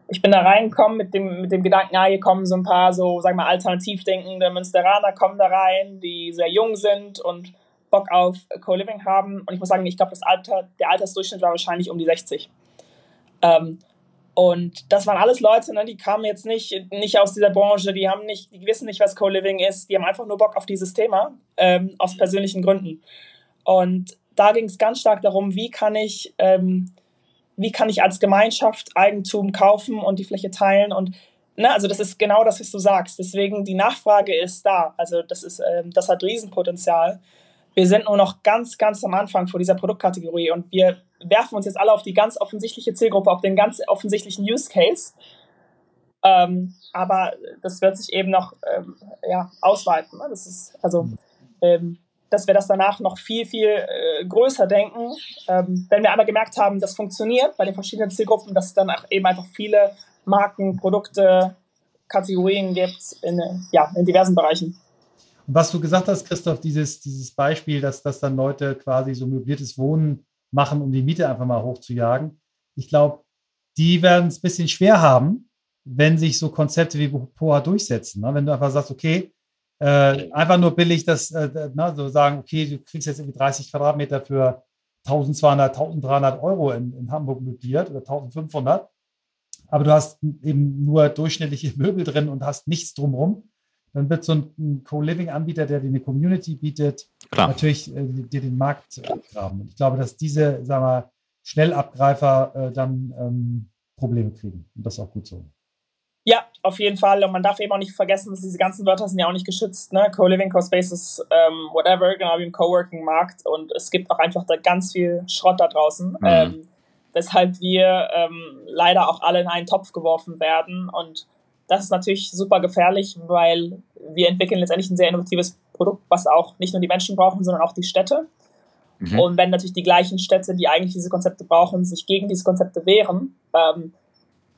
Speaker 3: ich bin da reingekommen mit dem, mit dem Gedanken, ah, hier kommen so ein paar so, sagen wir, alternativ denkende Münsteraner kommen da rein, die sehr jung sind und Bock auf Co-Living haben. Und ich muss sagen, ich glaube, Alter, der Altersdurchschnitt war wahrscheinlich um die 60. Ähm, und das waren alles Leute, ne, die kamen jetzt nicht, nicht aus dieser Branche, die haben nicht, die wissen nicht, was Co-Living ist, die haben einfach nur Bock auf dieses Thema, ähm, aus persönlichen Gründen. Und da ging es ganz stark darum, wie kann ich, ähm, wie kann ich als Gemeinschaft Eigentum kaufen und die Fläche teilen und Ne, also das ist genau das, was du sagst. Deswegen die Nachfrage ist da. Also das ist, ähm, das hat Riesenpotenzial wir sind nur noch ganz, ganz am Anfang vor dieser Produktkategorie und wir werfen uns jetzt alle auf die ganz offensichtliche Zielgruppe, auf den ganz offensichtlichen Use Case. Ähm, aber das wird sich eben noch ähm, ja, ausweiten. Ne? Das ist also, ähm, dass wir das danach noch viel, viel äh, größer denken. Ähm, wenn wir einmal gemerkt haben, das funktioniert bei den verschiedenen Zielgruppen, dass es dann auch eben einfach viele Marken, Produkte, Kategorien gibt in, ja, in diversen Bereichen.
Speaker 2: Und was du gesagt hast, Christoph, dieses, dieses Beispiel, dass, dass dann Leute quasi so möbliertes Wohnen machen, um die Miete einfach mal hochzujagen. Ich glaube, die werden es ein bisschen schwer haben, wenn sich so Konzepte wie POA durchsetzen. Ne? Wenn du einfach sagst, okay, äh, einfach nur billig das, äh, na, so sagen, okay, du kriegst jetzt irgendwie 30 Quadratmeter für 1200, 1300 Euro in, in Hamburg möbliert oder 1500. Aber du hast eben nur durchschnittliche [laughs] Möbel drin und hast nichts drumherum dann wird so ein, Co-Living-Anbieter, der dir eine Community bietet, Klar. natürlich äh, dir den Markt abgraben. Und ich glaube, dass diese, sagen wir, Schnellabgreifer äh, dann ähm, Probleme kriegen. Und das ist auch gut so.
Speaker 3: Ja, auf jeden Fall. Und man darf eben auch nicht vergessen, dass diese ganzen Wörter sind ja auch nicht geschützt. Ne? Co-Living, Co-Spaces, ähm, whatever, genau wie im Coworking-Markt. Und es gibt auch einfach da ganz viel Schrott da draußen. Mhm. Ähm, weshalb wir ähm, leider auch alle in einen Topf geworfen werden. Und das ist natürlich super gefährlich, weil wir entwickeln letztendlich ein sehr innovatives Produkt, was auch nicht nur die Menschen brauchen, sondern auch die Städte. Mhm. Und wenn natürlich die gleichen Städte, die eigentlich diese Konzepte brauchen, sich gegen diese Konzepte wehren, ähm,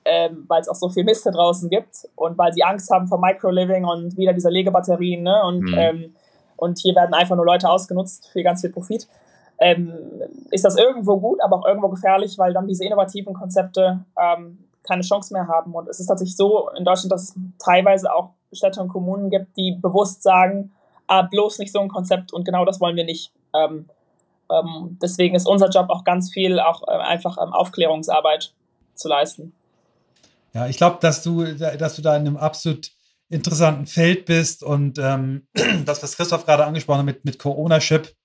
Speaker 3: ähm, weil es auch so viel Mist da draußen gibt und weil sie Angst haben vor Microliving und wieder dieser Legebatterien ne? und, mhm. ähm, und hier werden einfach nur Leute ausgenutzt für ganz viel Profit, ähm, ist das irgendwo gut, aber auch irgendwo gefährlich, weil dann diese innovativen Konzepte ähm, keine Chance mehr haben. Und es ist tatsächlich so in Deutschland, dass es teilweise auch Städte und Kommunen gibt, die bewusst sagen, ah, bloß nicht so ein Konzept und genau das wollen wir nicht. Ähm, ähm, deswegen ist unser Job auch ganz viel auch äh, einfach ähm, Aufklärungsarbeit zu leisten.
Speaker 2: Ja, ich glaube, dass du, dass du da in einem absolut interessanten Feld bist und ähm, [clears throat] das, was Christoph gerade angesprochen hat mit, mit Co-Ownership.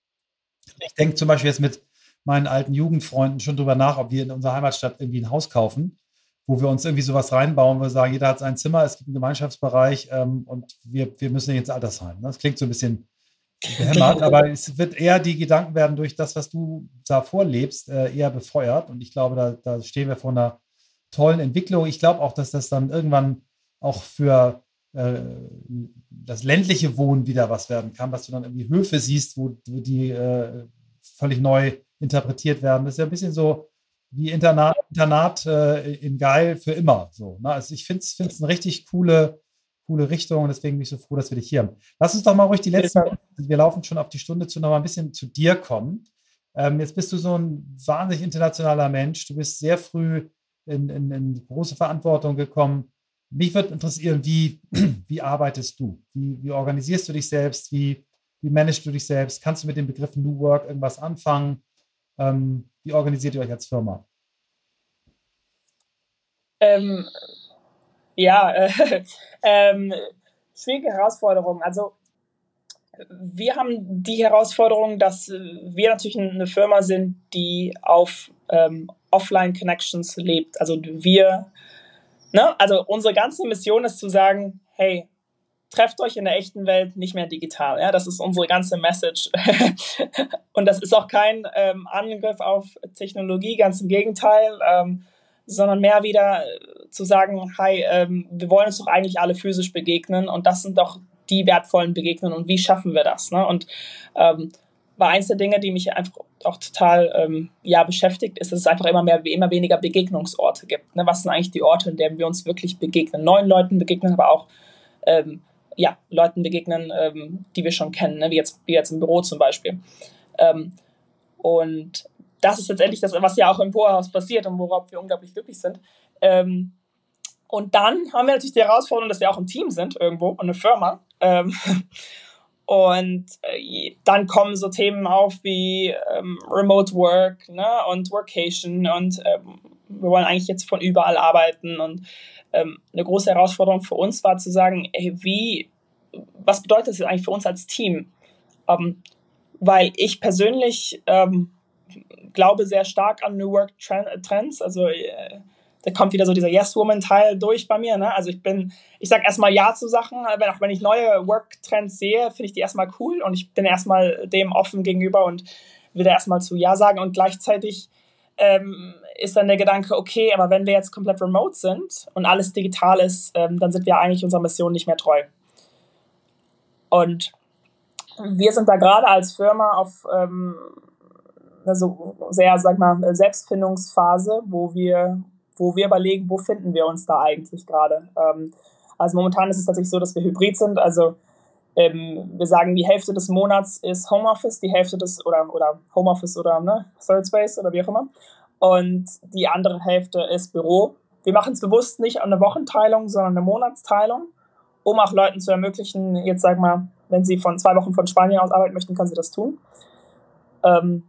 Speaker 2: Ich denke zum Beispiel jetzt mit meinen alten Jugendfreunden schon drüber nach, ob wir in unserer Heimatstadt irgendwie ein Haus kaufen wo wir uns irgendwie sowas reinbauen, wo wir sagen, jeder hat sein Zimmer, es gibt einen Gemeinschaftsbereich ähm, und wir, wir müssen jetzt Altersheim. Das klingt so ein bisschen behämmert, aber [laughs] es wird eher die Gedanken werden durch das, was du da vorlebst, äh, eher befeuert. Und ich glaube, da, da stehen wir vor einer tollen Entwicklung. Ich glaube auch, dass das dann irgendwann auch für äh, das ländliche Wohnen wieder was werden kann, dass du dann irgendwie Höfe siehst, wo, wo die äh, völlig neu interpretiert werden. Das ist ja ein bisschen so wie Internat, Internat äh, in Geil für immer. So, ne? Also ich finde es eine richtig coole, coole Richtung und deswegen bin ich so froh, dass wir dich hier haben. Lass uns doch mal ruhig die letzten, wir laufen schon auf die Stunde zu, noch mal ein bisschen zu dir kommen. Ähm, jetzt bist du so ein wahnsinnig internationaler Mensch. Du bist sehr früh in, in, in große Verantwortung gekommen. Mich würde interessieren, wie, [clears throat] wie arbeitest du? Wie, wie organisierst du dich selbst? Wie, wie managst du dich selbst? Kannst du mit dem Begriff New Work irgendwas anfangen? Ähm, wie organisiert ihr euch als Firma?
Speaker 3: Ähm, ja, äh, [laughs] ähm, schwierige Herausforderung. Also wir haben die Herausforderung, dass wir natürlich eine Firma sind, die auf ähm, Offline-Connections lebt. Also wir, ne, also unsere ganze Mission ist zu sagen, hey, trefft euch in der echten Welt, nicht mehr digital. Ja, das ist unsere ganze Message. [laughs] und das ist auch kein ähm, Angriff auf Technologie, ganz im Gegenteil, ähm, sondern mehr wieder zu sagen, hi, ähm, wir wollen uns doch eigentlich alle physisch begegnen und das sind doch die wertvollen Begegnungen und wie schaffen wir das? Ne? Und ähm, war eins der Dinge, die mich einfach auch total ähm, ja, beschäftigt, ist, dass es einfach immer mehr, immer weniger Begegnungsorte gibt. Ne? Was sind eigentlich die Orte, in denen wir uns wirklich begegnen? Neuen Leuten begegnen, aber auch ähm, ja, Leuten begegnen, ähm, die wir schon kennen, ne? wie, jetzt, wie jetzt im Büro zum Beispiel. Ähm, und das ist letztendlich das, was ja auch im Poorhaus passiert und worauf wir unglaublich glücklich sind. Ähm, und dann haben wir natürlich die Herausforderung, dass wir auch ein Team sind irgendwo und eine Firma. Ähm, [laughs] und äh, dann kommen so Themen auf wie ähm, Remote Work ne, und Workation und ähm, wir wollen eigentlich jetzt von überall arbeiten. Und ähm, eine große Herausforderung für uns war zu sagen, ey, wie, was bedeutet das eigentlich für uns als Team? Ähm, weil ich persönlich ähm, glaube sehr stark an New Work Trends. Also äh, da kommt wieder so dieser Yes-Woman-Teil durch bei mir. Ne? Also ich bin, ich sage erstmal Ja zu Sachen, wenn, auch wenn ich neue Work-Trends sehe, finde ich die erstmal cool und ich bin erstmal dem offen gegenüber und will da erstmal zu Ja sagen und gleichzeitig ähm, ist dann der Gedanke, okay, aber wenn wir jetzt komplett remote sind und alles digital ist, ähm, dann sind wir eigentlich unserer Mission nicht mehr treu. Und wir sind da gerade als Firma auf ähm, eine so sehr, sag mal, Selbstfindungsphase, wo wir, wo wir überlegen, wo finden wir uns da eigentlich gerade. Ähm, also momentan ist es tatsächlich so, dass wir hybrid sind. Also ähm, wir sagen, die Hälfte des Monats ist Homeoffice, die Hälfte des oder oder Homeoffice oder ne, Third Space oder wie auch immer. Und die andere Hälfte ist Büro. Wir machen es bewusst nicht eine Wochenteilung, sondern eine Monatsteilung, um auch Leuten zu ermöglichen, jetzt sag mal, wenn sie von zwei Wochen von Spanien aus arbeiten möchten, können sie das tun. Ähm,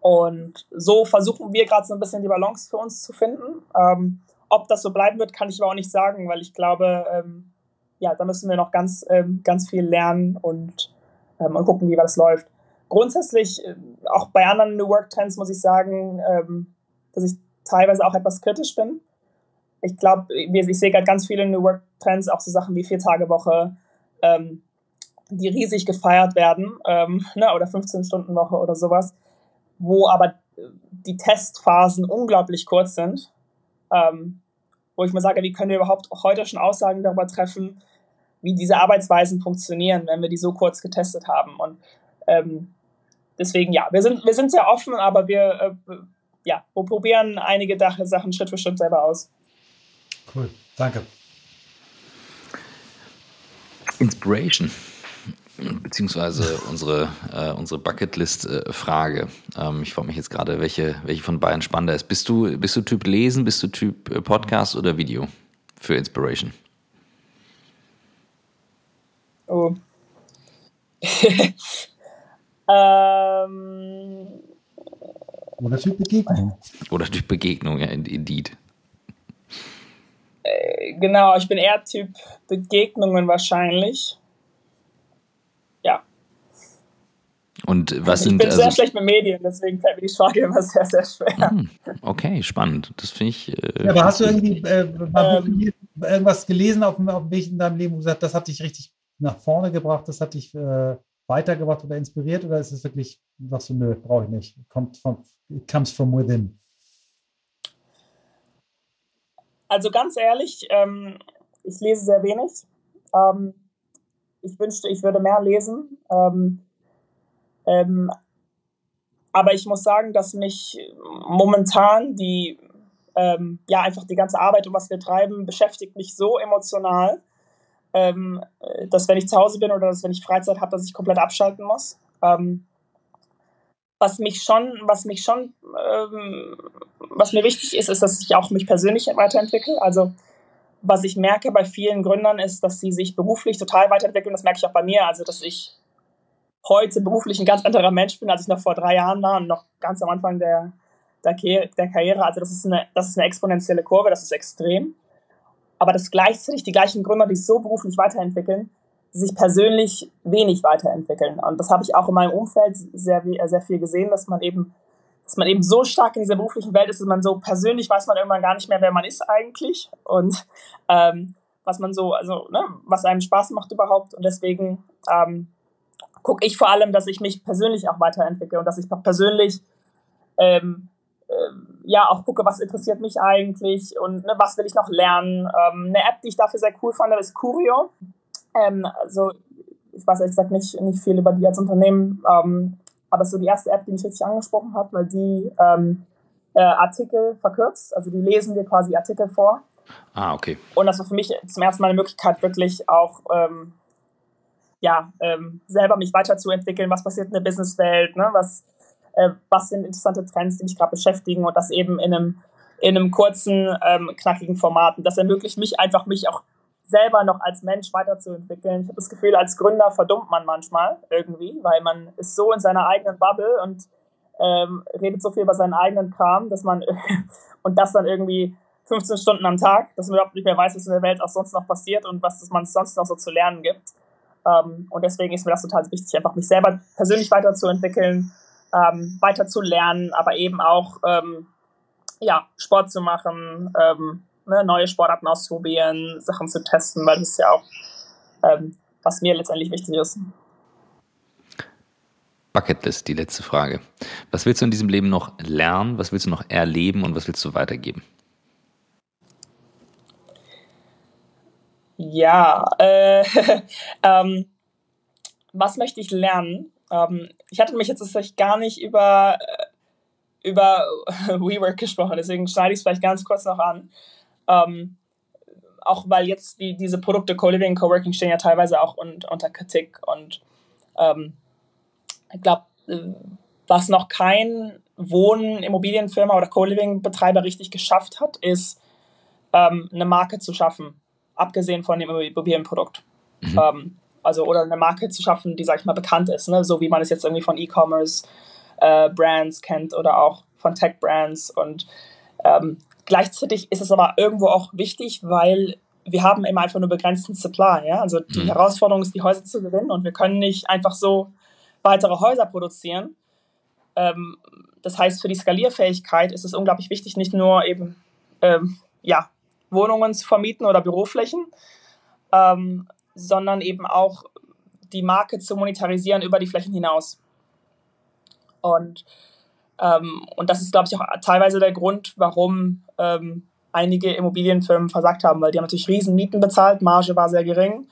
Speaker 3: und so versuchen wir gerade so ein bisschen die Balance für uns zu finden. Ähm, ob das so bleiben wird, kann ich aber auch nicht sagen, weil ich glaube, ähm, ja, da müssen wir noch ganz, ähm, ganz viel lernen und, ähm, und gucken, wie das läuft. Grundsätzlich, äh, auch bei anderen New Work Trends muss ich sagen, ähm, dass ich teilweise auch etwas kritisch bin. Ich glaube, ich sehe gerade ganz viele New Work Trends, auch so Sachen wie Vier-Tage-Woche, ähm, die riesig gefeiert werden, ähm, [laughs] ne, oder 15-Stunden-Woche oder sowas wo aber die Testphasen unglaublich kurz sind, ähm, wo ich mir sage, wie können wir überhaupt heute schon Aussagen darüber treffen, wie diese Arbeitsweisen funktionieren, wenn wir die so kurz getestet haben. Und ähm, deswegen, ja, wir sind, wir sind sehr offen, aber wir, äh, ja, wir probieren einige Sachen Schritt für Schritt selber aus.
Speaker 2: Cool, danke.
Speaker 1: Inspiration beziehungsweise unsere, äh, unsere Bucketlist-Frage. Ähm, ich frage mich jetzt gerade, welche, welche von beiden spannender ist. Bist du, bist du Typ Lesen, bist du Typ äh, Podcast oder Video für Inspiration?
Speaker 3: Oh. [laughs] ähm.
Speaker 2: Oder Typ Begegnung.
Speaker 1: Oder Typ Begegnung, ja, indeed.
Speaker 3: Äh, genau, ich bin eher Typ Begegnungen wahrscheinlich.
Speaker 1: Und was sind.
Speaker 3: Ich bin also, sehr schlecht mit Medien, deswegen fällt mir die Frage immer sehr, sehr schwer. Hm,
Speaker 1: okay, spannend. Das finde ich.
Speaker 2: Äh, ja, aber hast du irgendwie äh, ähm, irgendwas gelesen auf, auf dem Weg in deinem Leben, wo du gesagt das hat dich richtig nach vorne gebracht, das hat dich äh, weitergebracht oder inspiriert? Oder ist es wirklich, sagst du, nö, brauche ich nicht? Kommt von, it comes from within.
Speaker 3: Also ganz ehrlich, ähm, ich lese sehr wenig. Ähm, ich wünschte, ich würde mehr lesen. Ähm, ähm, aber ich muss sagen, dass mich momentan die, ähm, ja, einfach die ganze Arbeit und was wir treiben, beschäftigt mich so emotional, ähm, dass wenn ich zu Hause bin oder dass wenn ich Freizeit habe, dass ich komplett abschalten muss. Ähm, was mich schon, was mich schon, ähm, was mir wichtig ist, ist, dass ich auch mich persönlich weiterentwickle. Also was ich merke bei vielen Gründern ist, dass sie sich beruflich total weiterentwickeln. Das merke ich auch bei mir. Also dass ich heute beruflich ein ganz anderer Mensch bin, als ich noch vor drei Jahren war und noch ganz am Anfang der, der, der Karriere. Also das ist, eine, das ist eine exponentielle Kurve, das ist extrem. Aber dass gleichzeitig die gleichen Gründer, die sich so beruflich weiterentwickeln, sich persönlich wenig weiterentwickeln. Und das habe ich auch in meinem Umfeld sehr, sehr viel gesehen, dass man eben, dass man eben so stark in dieser beruflichen Welt ist, dass man so persönlich weiß man irgendwann gar nicht mehr, wer man ist eigentlich und ähm, was man so, also ne, was einem Spaß macht überhaupt. Und deswegen ähm, gucke ich vor allem, dass ich mich persönlich auch weiterentwickle und dass ich persönlich ähm, äh, ja auch gucke, was interessiert mich eigentlich und ne, was will ich noch lernen. Ähm, eine App, die ich dafür sehr cool fand, ist Curio. Ähm, also ich weiß ehrlich gesagt nicht, nicht viel über die als Unternehmen, ähm, aber es ist so die erste App, die mich richtig angesprochen hat, weil die ähm, äh, Artikel verkürzt, also die lesen dir quasi Artikel vor.
Speaker 1: Ah, okay.
Speaker 3: Und das war für mich zum ersten Mal eine Möglichkeit, wirklich auch ähm, ja, ähm, selber mich weiterzuentwickeln, was passiert in der Businesswelt, ne? was, äh, was sind interessante Trends, die mich gerade beschäftigen und das eben in einem, in einem kurzen, ähm, knackigen Format. Und das ermöglicht mich einfach, mich auch selber noch als Mensch weiterzuentwickeln. Ich habe das Gefühl, als Gründer verdummt man manchmal irgendwie, weil man ist so in seiner eigenen Bubble und ähm, redet so viel über seinen eigenen Kram, dass man [laughs] und das dann irgendwie 15 Stunden am Tag, dass man überhaupt nicht mehr weiß, was in der Welt auch sonst noch passiert und was man sonst noch so zu lernen gibt. Ähm, und deswegen ist mir das total wichtig, einfach mich selber persönlich weiterzuentwickeln, ähm, weiter zu lernen, aber eben auch ähm, ja, Sport zu machen, ähm, ne, neue Sportarten auszuprobieren, Sachen zu testen, weil das ist ja auch, ähm, was mir letztendlich wichtig ist.
Speaker 1: Bucketlist, die letzte Frage. Was willst du in diesem Leben noch lernen? Was willst du noch erleben und was willst du weitergeben?
Speaker 3: Ja, äh, [laughs] ähm, was möchte ich lernen? Ähm, ich hatte mich jetzt tatsächlich gar nicht über, äh, über [laughs] WeWork gesprochen, deswegen schneide ich es vielleicht ganz kurz noch an. Ähm, auch weil jetzt die, diese Produkte Co-Living, Co-Working stehen ja teilweise auch un, unter Kritik und ähm, ich glaube, äh, was noch kein Wohnen, Immobilienfirma oder Co-Living-Betreiber richtig geschafft hat, ist ähm, eine Marke zu schaffen abgesehen von dem Immobilienprodukt. Mhm. Ähm, also oder eine Marke zu schaffen, die, sag ich mal, bekannt ist, ne? so wie man es jetzt irgendwie von E-Commerce äh, Brands kennt oder auch von Tech Brands. Und ähm, gleichzeitig ist es aber irgendwo auch wichtig, weil wir haben immer einfach nur begrenzten Supply. Ja? Also die mhm. Herausforderung ist, die Häuser zu gewinnen und wir können nicht einfach so weitere Häuser produzieren. Ähm, das heißt, für die Skalierfähigkeit ist es unglaublich wichtig, nicht nur eben ähm, ja, Wohnungen zu vermieten oder Büroflächen, ähm, sondern eben auch die Marke zu monetarisieren über die Flächen hinaus. Und, ähm, und das ist, glaube ich, auch teilweise der Grund, warum ähm, einige Immobilienfirmen versagt haben, weil die haben natürlich riesen Mieten bezahlt, Marge war sehr gering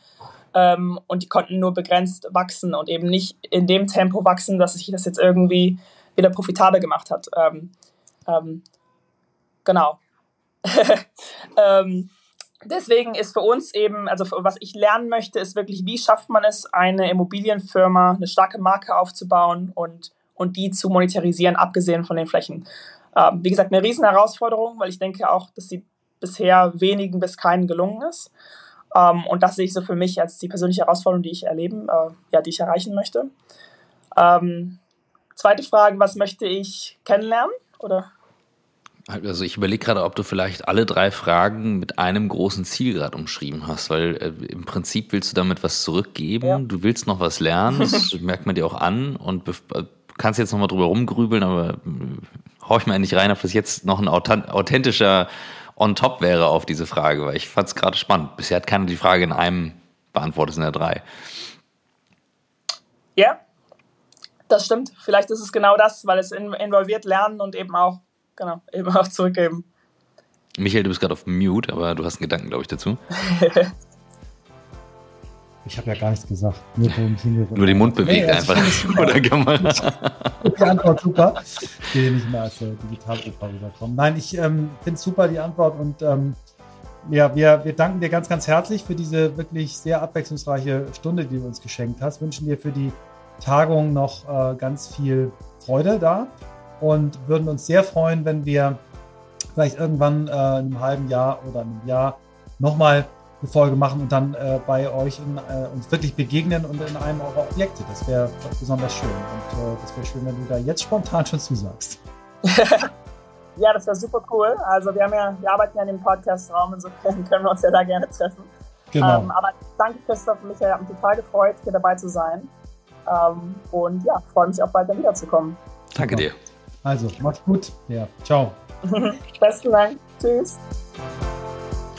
Speaker 3: ähm, und die konnten nur begrenzt wachsen und eben nicht in dem Tempo wachsen, dass sich das jetzt irgendwie wieder profitabel gemacht hat. Ähm, ähm, genau. [laughs] deswegen ist für uns eben, also was ich lernen möchte, ist wirklich, wie schafft man es, eine Immobilienfirma, eine starke Marke aufzubauen und, und die zu monetarisieren, abgesehen von den Flächen. Ähm, wie gesagt, eine riesen Herausforderung, weil ich denke auch, dass sie bisher wenigen bis keinen gelungen ist. Ähm, und das sehe ich so für mich als die persönliche Herausforderung, die ich erleben, äh, ja, die ich erreichen möchte. Ähm, zweite Frage, was möchte ich kennenlernen? Oder
Speaker 1: also ich überlege gerade, ob du vielleicht alle drei Fragen mit einem großen Ziel gerade umschrieben hast, weil äh, im Prinzip willst du damit was zurückgeben, ja. du willst noch was lernen, das [laughs] merkt man dir auch an und äh, kannst jetzt nochmal drüber rumgrübeln, aber äh, hau ich mal endlich rein, ob das jetzt noch ein authentischer On-Top wäre auf diese Frage, weil ich fand es gerade spannend. Bisher hat keiner die Frage in einem beantwortet, sind ja drei.
Speaker 3: Ja, das stimmt. Vielleicht ist es genau das, weil es involviert Lernen und eben auch genau, eben auch zurückgeben.
Speaker 1: Michael, du bist gerade auf Mute, aber du hast einen Gedanken, glaube ich, dazu. [laughs]
Speaker 2: ich habe ja gar nichts gesagt.
Speaker 1: Nur, Nur den Mund bewegt nee, also einfach. Oder kann man?
Speaker 2: die Antwort super. Ich will nicht mehr als der Digitaloper rüberkommen. Nein, ich ähm, finde es super, die Antwort. Und ähm, ja, wir, wir danken dir ganz, ganz herzlich für diese wirklich sehr abwechslungsreiche Stunde, die du uns geschenkt hast. Wünschen dir für die Tagung noch äh, ganz viel Freude da und würden uns sehr freuen, wenn wir vielleicht irgendwann äh, in einem halben Jahr oder einem Jahr nochmal eine Folge machen und dann äh, bei euch in, äh, uns wirklich begegnen und in einem eurer Objekte. Das wäre besonders schön. Und äh, das wäre schön, wenn du da jetzt spontan schon zusagst. [laughs]
Speaker 3: ja, das wäre super cool. Also wir haben ja, wir arbeiten ja in dem Podcast-Raum, insofern können wir uns ja da gerne treffen. Genau. Ähm, aber danke, Christoph, mich hat mich total gefreut, hier dabei zu sein. Ähm, und ja, freue mich auch bald dann wiederzukommen.
Speaker 1: Danke dir.
Speaker 2: Also, macht's gut. Ja, ciao. [laughs]
Speaker 3: Besten Dank. Tschüss.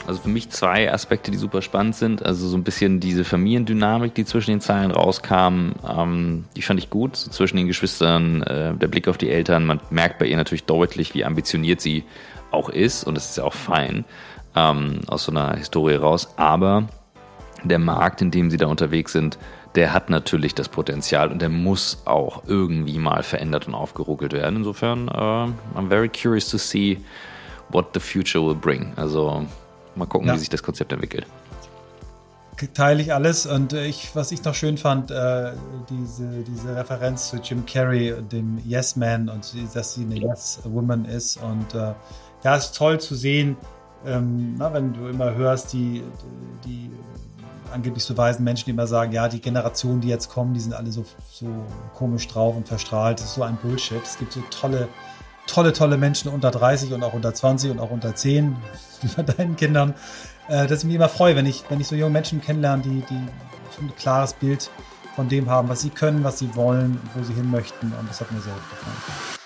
Speaker 1: Also für mich zwei Aspekte, die super spannend sind. Also so ein bisschen diese Familiendynamik, die zwischen den Zeilen rauskam, ähm, die fand ich gut. So zwischen den Geschwistern, äh, der Blick auf die Eltern. Man merkt bei ihr natürlich deutlich, wie ambitioniert sie auch ist. Und das ist ja auch fein ähm, aus so einer Historie raus. Aber der Markt, in dem sie da unterwegs sind, der hat natürlich das Potenzial und der muss auch irgendwie mal verändert und aufgeruckelt werden. Insofern, uh, I'm very curious to see what the future will bring. Also mal gucken, ja. wie sich das Konzept entwickelt.
Speaker 2: Teile ich alles und äh, ich, was ich noch schön fand, äh, diese, diese Referenz zu Jim Carrey, dem Yes Man und dass sie eine Yes Woman ist und äh, ja, es ist toll zu sehen, ähm, na, wenn du immer hörst, die, die angeblich so weisen Menschen, die immer sagen, ja, die Generationen, die jetzt kommen, die sind alle so, so komisch drauf und verstrahlt. Das ist so ein Bullshit. Es gibt so tolle, tolle, tolle Menschen unter 30 und auch unter 20 und auch unter 10, wie bei deinen Kindern, äh, dass ich mich immer freue, wenn ich, wenn ich so junge Menschen kennenlerne, die, die schon ein klares Bild von dem haben, was sie können, was sie wollen, wo sie hin möchten. Und das hat mir sehr gut gefallen.